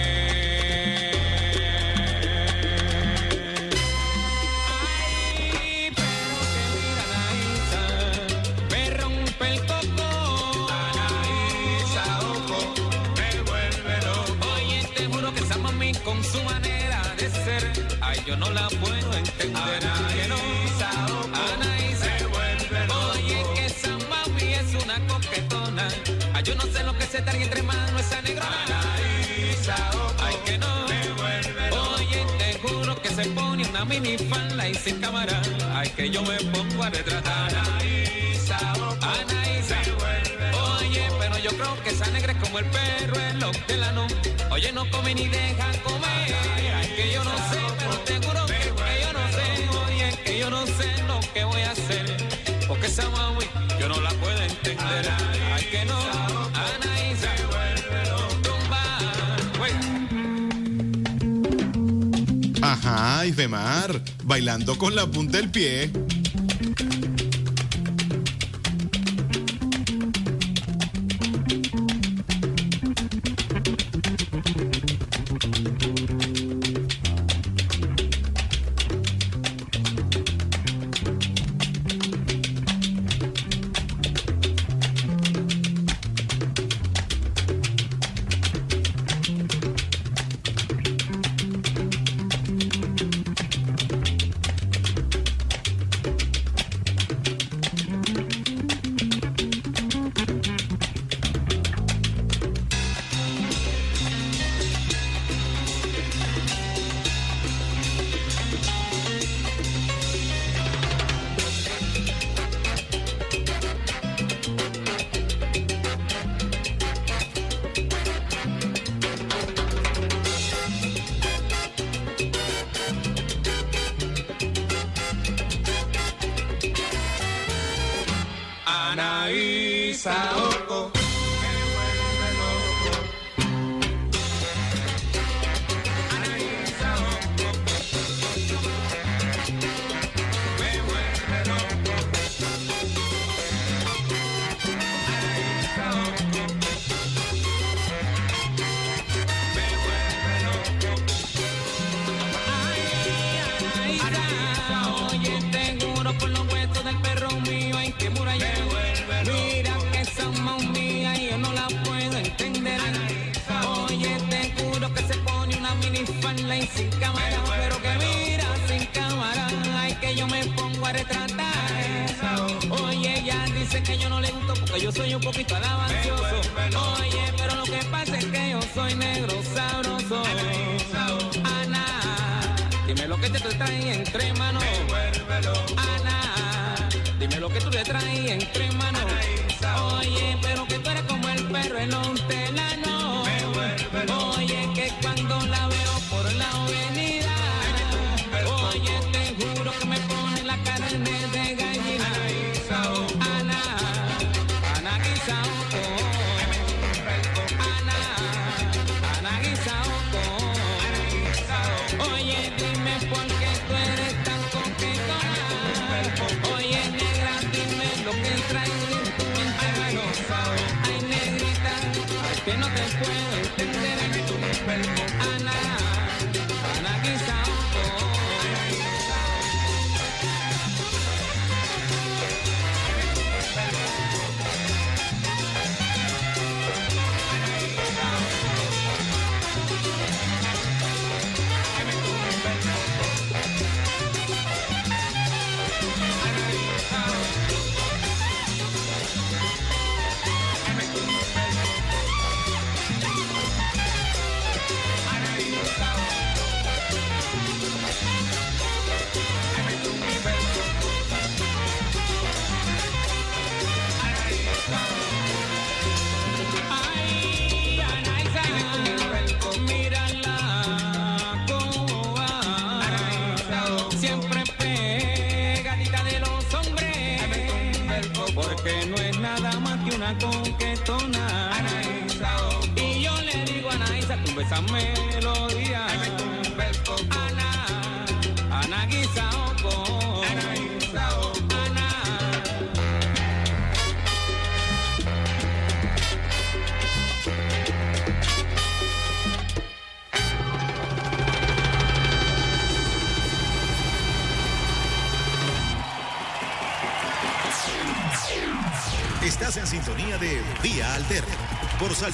Ay, yo no la puedo entender. que no. Anaísa, Oye, que esa mami es una coquetona. Ay, yo no sé lo que se trae entre manos esa negrona. Ay, que no. Oye, te juro que se pone una minifalda y sin cámara. Ay, que yo me pongo a retratar. Yo creo que esa negra es como el perro en lo de la no. Oye, no come ni deja comer. Ay, que yo no sé, pero te juro que yo no sé. Oye, que yo no sé lo que voy a hacer. Porque esa mami yo no la puedo entender. Ay, que no. Anaísa, tumba. Ajá, Ifemar, bailando con la punta del pie.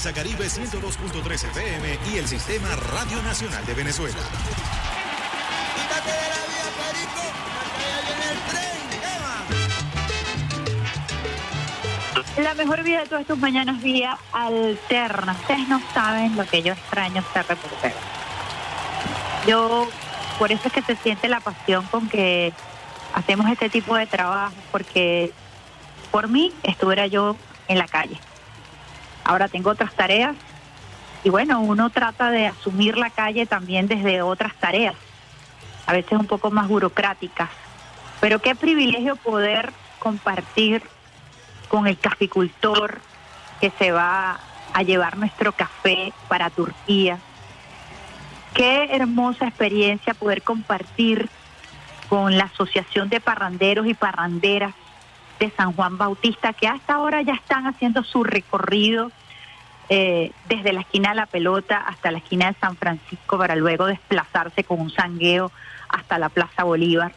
Salsa Caribe 102.3 FM y el Sistema Radio Nacional de Venezuela. La mejor vida de todas estas mañanas vía alterna. Ustedes no saben lo que yo extraño ser reportero. Yo, por eso es que se siente la pasión con que hacemos este tipo de trabajo, porque por mí estuviera yo en la calle. Ahora tengo otras tareas y bueno, uno trata de asumir la calle también desde otras tareas, a veces un poco más burocráticas. Pero qué privilegio poder compartir con el caficultor que se va a llevar nuestro café para Turquía. Qué hermosa experiencia poder compartir con la Asociación de Parranderos y Parranderas de San Juan Bautista, que hasta ahora ya están haciendo su recorrido eh, desde la esquina de la pelota hasta la esquina de San Francisco para luego desplazarse con un sangueo hasta la Plaza Bolívar.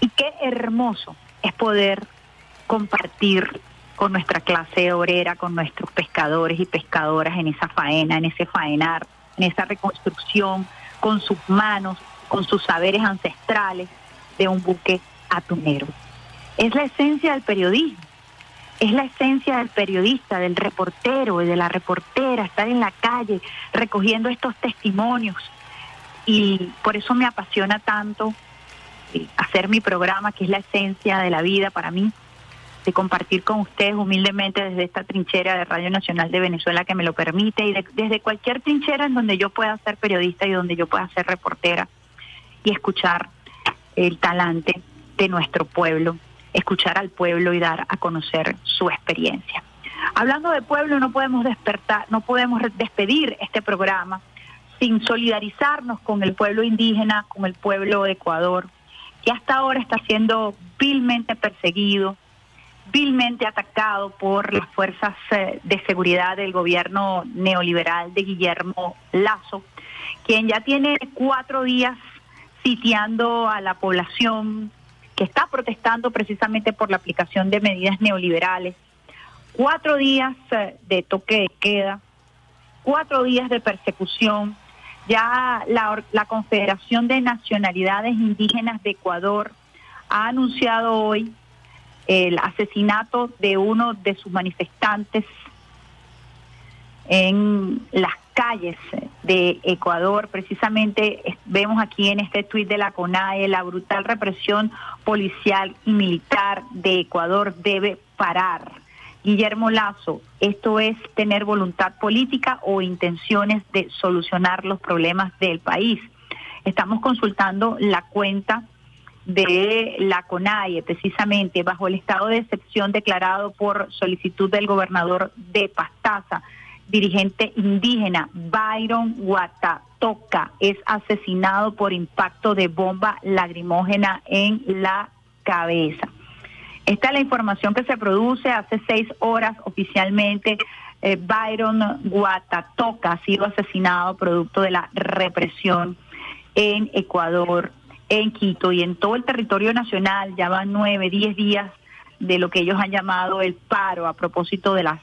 Y qué hermoso es poder compartir con nuestra clase obrera, con nuestros pescadores y pescadoras en esa faena, en ese faenar, en esa reconstrucción, con sus manos, con sus saberes ancestrales de un buque atunero. Es la esencia del periodismo, es la esencia del periodista, del reportero y de la reportera, estar en la calle recogiendo estos testimonios. Y por eso me apasiona tanto eh, hacer mi programa, que es la esencia de la vida para mí, de compartir con ustedes humildemente desde esta trinchera de Radio Nacional de Venezuela que me lo permite y de- desde cualquier trinchera en donde yo pueda ser periodista y donde yo pueda ser reportera y escuchar el talante de nuestro pueblo, escuchar al pueblo y dar a conocer su experiencia. Hablando de pueblo, no podemos despertar, no podemos despedir este programa sin solidarizarnos con el pueblo indígena, con el pueblo de Ecuador, que hasta ahora está siendo vilmente perseguido, vilmente atacado por las fuerzas eh, de seguridad del gobierno neoliberal de Guillermo Lazo, quien ya tiene cuatro días sitiando a la población está protestando precisamente por la aplicación de medidas neoliberales, cuatro días eh, de toque de queda, cuatro días de persecución. Ya la, la Confederación de Nacionalidades Indígenas de Ecuador ha anunciado hoy el asesinato de uno de sus manifestantes en las calles de Ecuador. Precisamente vemos aquí en este tuit de la CONAE la brutal represión policial y militar de Ecuador debe parar. Guillermo Lazo, esto es tener voluntad política o intenciones de solucionar los problemas del país. Estamos consultando la cuenta de la CONAIE, precisamente bajo el estado de excepción declarado por solicitud del gobernador de Pastaza, dirigente indígena Byron Guatatoca es asesinado por impacto de bomba lagrimógena en la cabeza. Esta es la información que se produce hace seis horas oficialmente. eh, Byron Guatatoca ha sido asesinado producto de la represión en Ecuador, en Quito y en todo el territorio nacional. Ya van nueve, diez días de lo que ellos han llamado el paro a propósito de las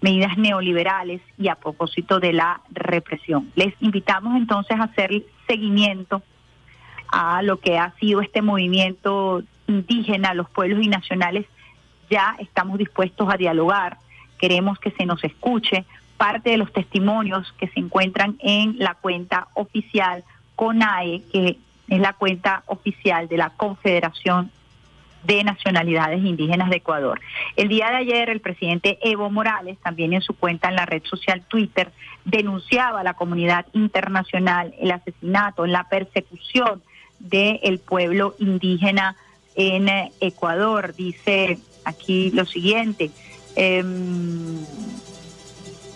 medidas neoliberales y a propósito de la represión. Les invitamos entonces a hacer seguimiento a lo que ha sido este movimiento indígena, los pueblos y nacionales, ya estamos dispuestos a dialogar, queremos que se nos escuche parte de los testimonios que se encuentran en la cuenta oficial CONAE, que es la cuenta oficial de la Confederación de Nacionalidades Indígenas de Ecuador. El día de ayer el presidente Evo Morales, también en su cuenta en la red social Twitter, denunciaba a la comunidad internacional el asesinato, la persecución del pueblo indígena en Ecuador. Dice aquí lo siguiente. em,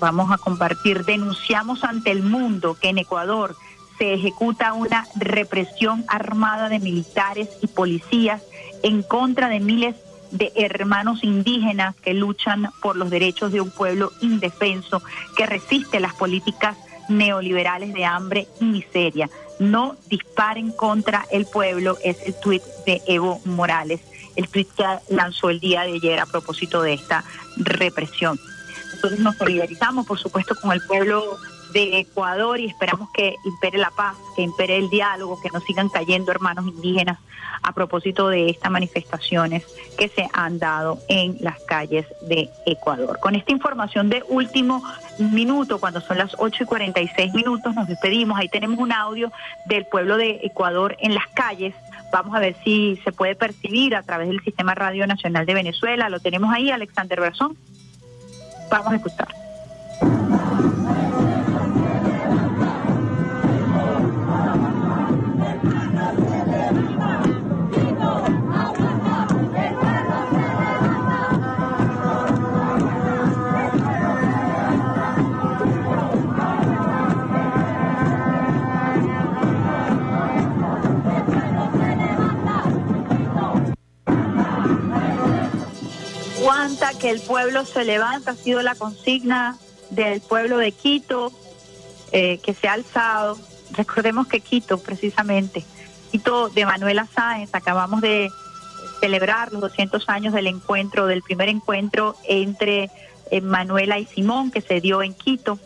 vamos a compartir. Denunciamos ante el mundo que en Ecuador se ejecuta una represión armada de militares y policías en contra de miles de hermanos indígenas que luchan por los derechos de un pueblo indefenso que resiste las políticas neoliberales de hambre y miseria. No disparen contra el pueblo, es el tuit de Evo Morales, el tuit que lanzó el día de ayer a propósito de esta represión. Nosotros nos solidarizamos, por supuesto, con el pueblo de Ecuador y esperamos que impere la paz, que impere el diálogo, que no sigan cayendo hermanos indígenas a propósito de estas manifestaciones que se han dado en las calles de Ecuador. Con esta información de último minuto, cuando son las 8 y 46 minutos, nos despedimos. Ahí tenemos un audio del pueblo de Ecuador en las calles. Vamos a ver si se puede percibir a través del Sistema Radio Nacional de Venezuela. Lo tenemos ahí, Alexander Brazón. Vamos a escuchar. El pueblo se levanta, ha sido la consigna del pueblo de Quito, eh, que se ha alzado. Recordemos que Quito, precisamente, Quito de Manuela Sáenz, acabamos de celebrar los 200 años del encuentro, del primer encuentro entre eh, Manuela y Simón, que se dio en Quito.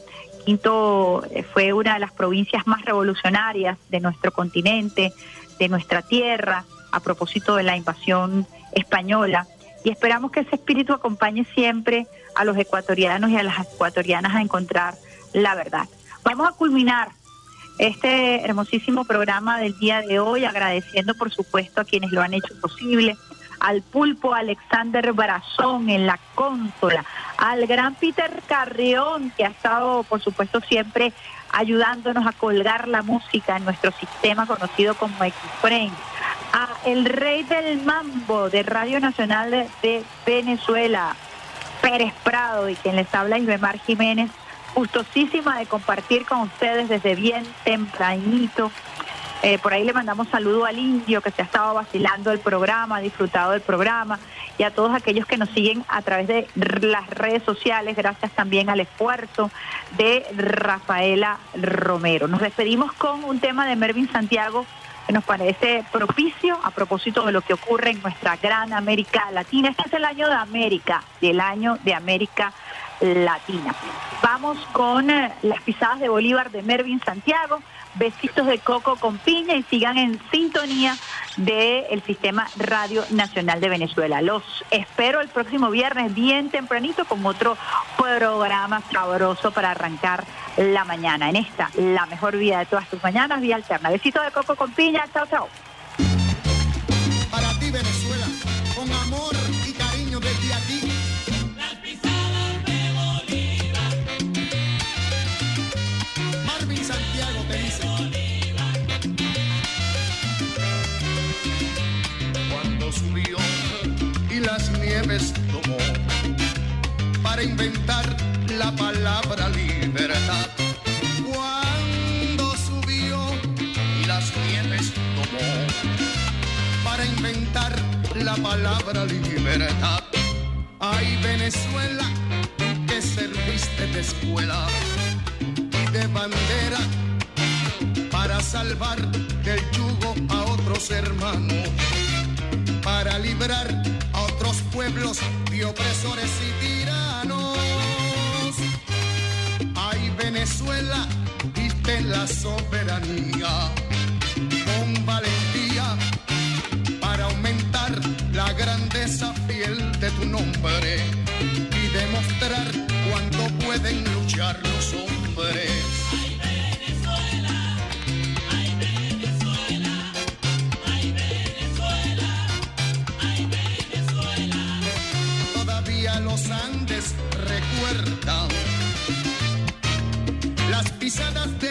Quito eh, fue una de las provincias más revolucionarias de nuestro continente, de nuestra tierra, a propósito de la invasión española y esperamos que ese espíritu acompañe siempre a los ecuatorianos y a las ecuatorianas a encontrar la verdad. Vamos a culminar este hermosísimo programa del día de hoy agradeciendo por supuesto a quienes lo han hecho posible, al pulpo Alexander Brazón en la consola, al gran Peter Carrión que ha estado por supuesto siempre ayudándonos a colgar la música en nuestro sistema conocido como X-Frame a el rey del mambo de Radio Nacional de, Venezuela, Pérez Prado, y quien les habla Isbemar Jiménez, gustosísima de compartir con ustedes desde bien tempranito. Eh, por ahí le mandamos saludo al indio que se ha estado vacilando el programa, disfrutado del programa, y a todos aquellos que nos siguen a través de las redes sociales, gracias también al esfuerzo de Rafaela Romero. Nos despedimos con un tema de Mervin Santiago que nos parece propicio a propósito de lo que ocurre en nuestra gran América Latina. Este es el año de América, del año de América Latina. Vamos con eh, las pisadas de Bolívar de Mervin Santiago, besitos de coco con piña y sigan en sintonía del Sistema Radio Nacional de Venezuela. Los espero el próximo viernes bien tempranito con otro programa sabroso para arrancar la mañana. En esta, la mejor vida de todas tus mañanas, vía alterna. Besitos de coco con piña. Chao, chao. Para ti, Venezuela, las nieves tomó para inventar la palabra libertad. Cuando subió y las nieves tomó para inventar la palabra libertad. Ay, Venezuela, que serviste de escuela y de bandera para salvar del yugo a otros hermanos, para librar otros pueblos de opresores y tiranos. Ay, Venezuela, diste la soberanía con valentía para aumentar la grandeza fiel de tu nombre y demostrar cuánto pueden luchar los hombres. Recuerdan las pisadas de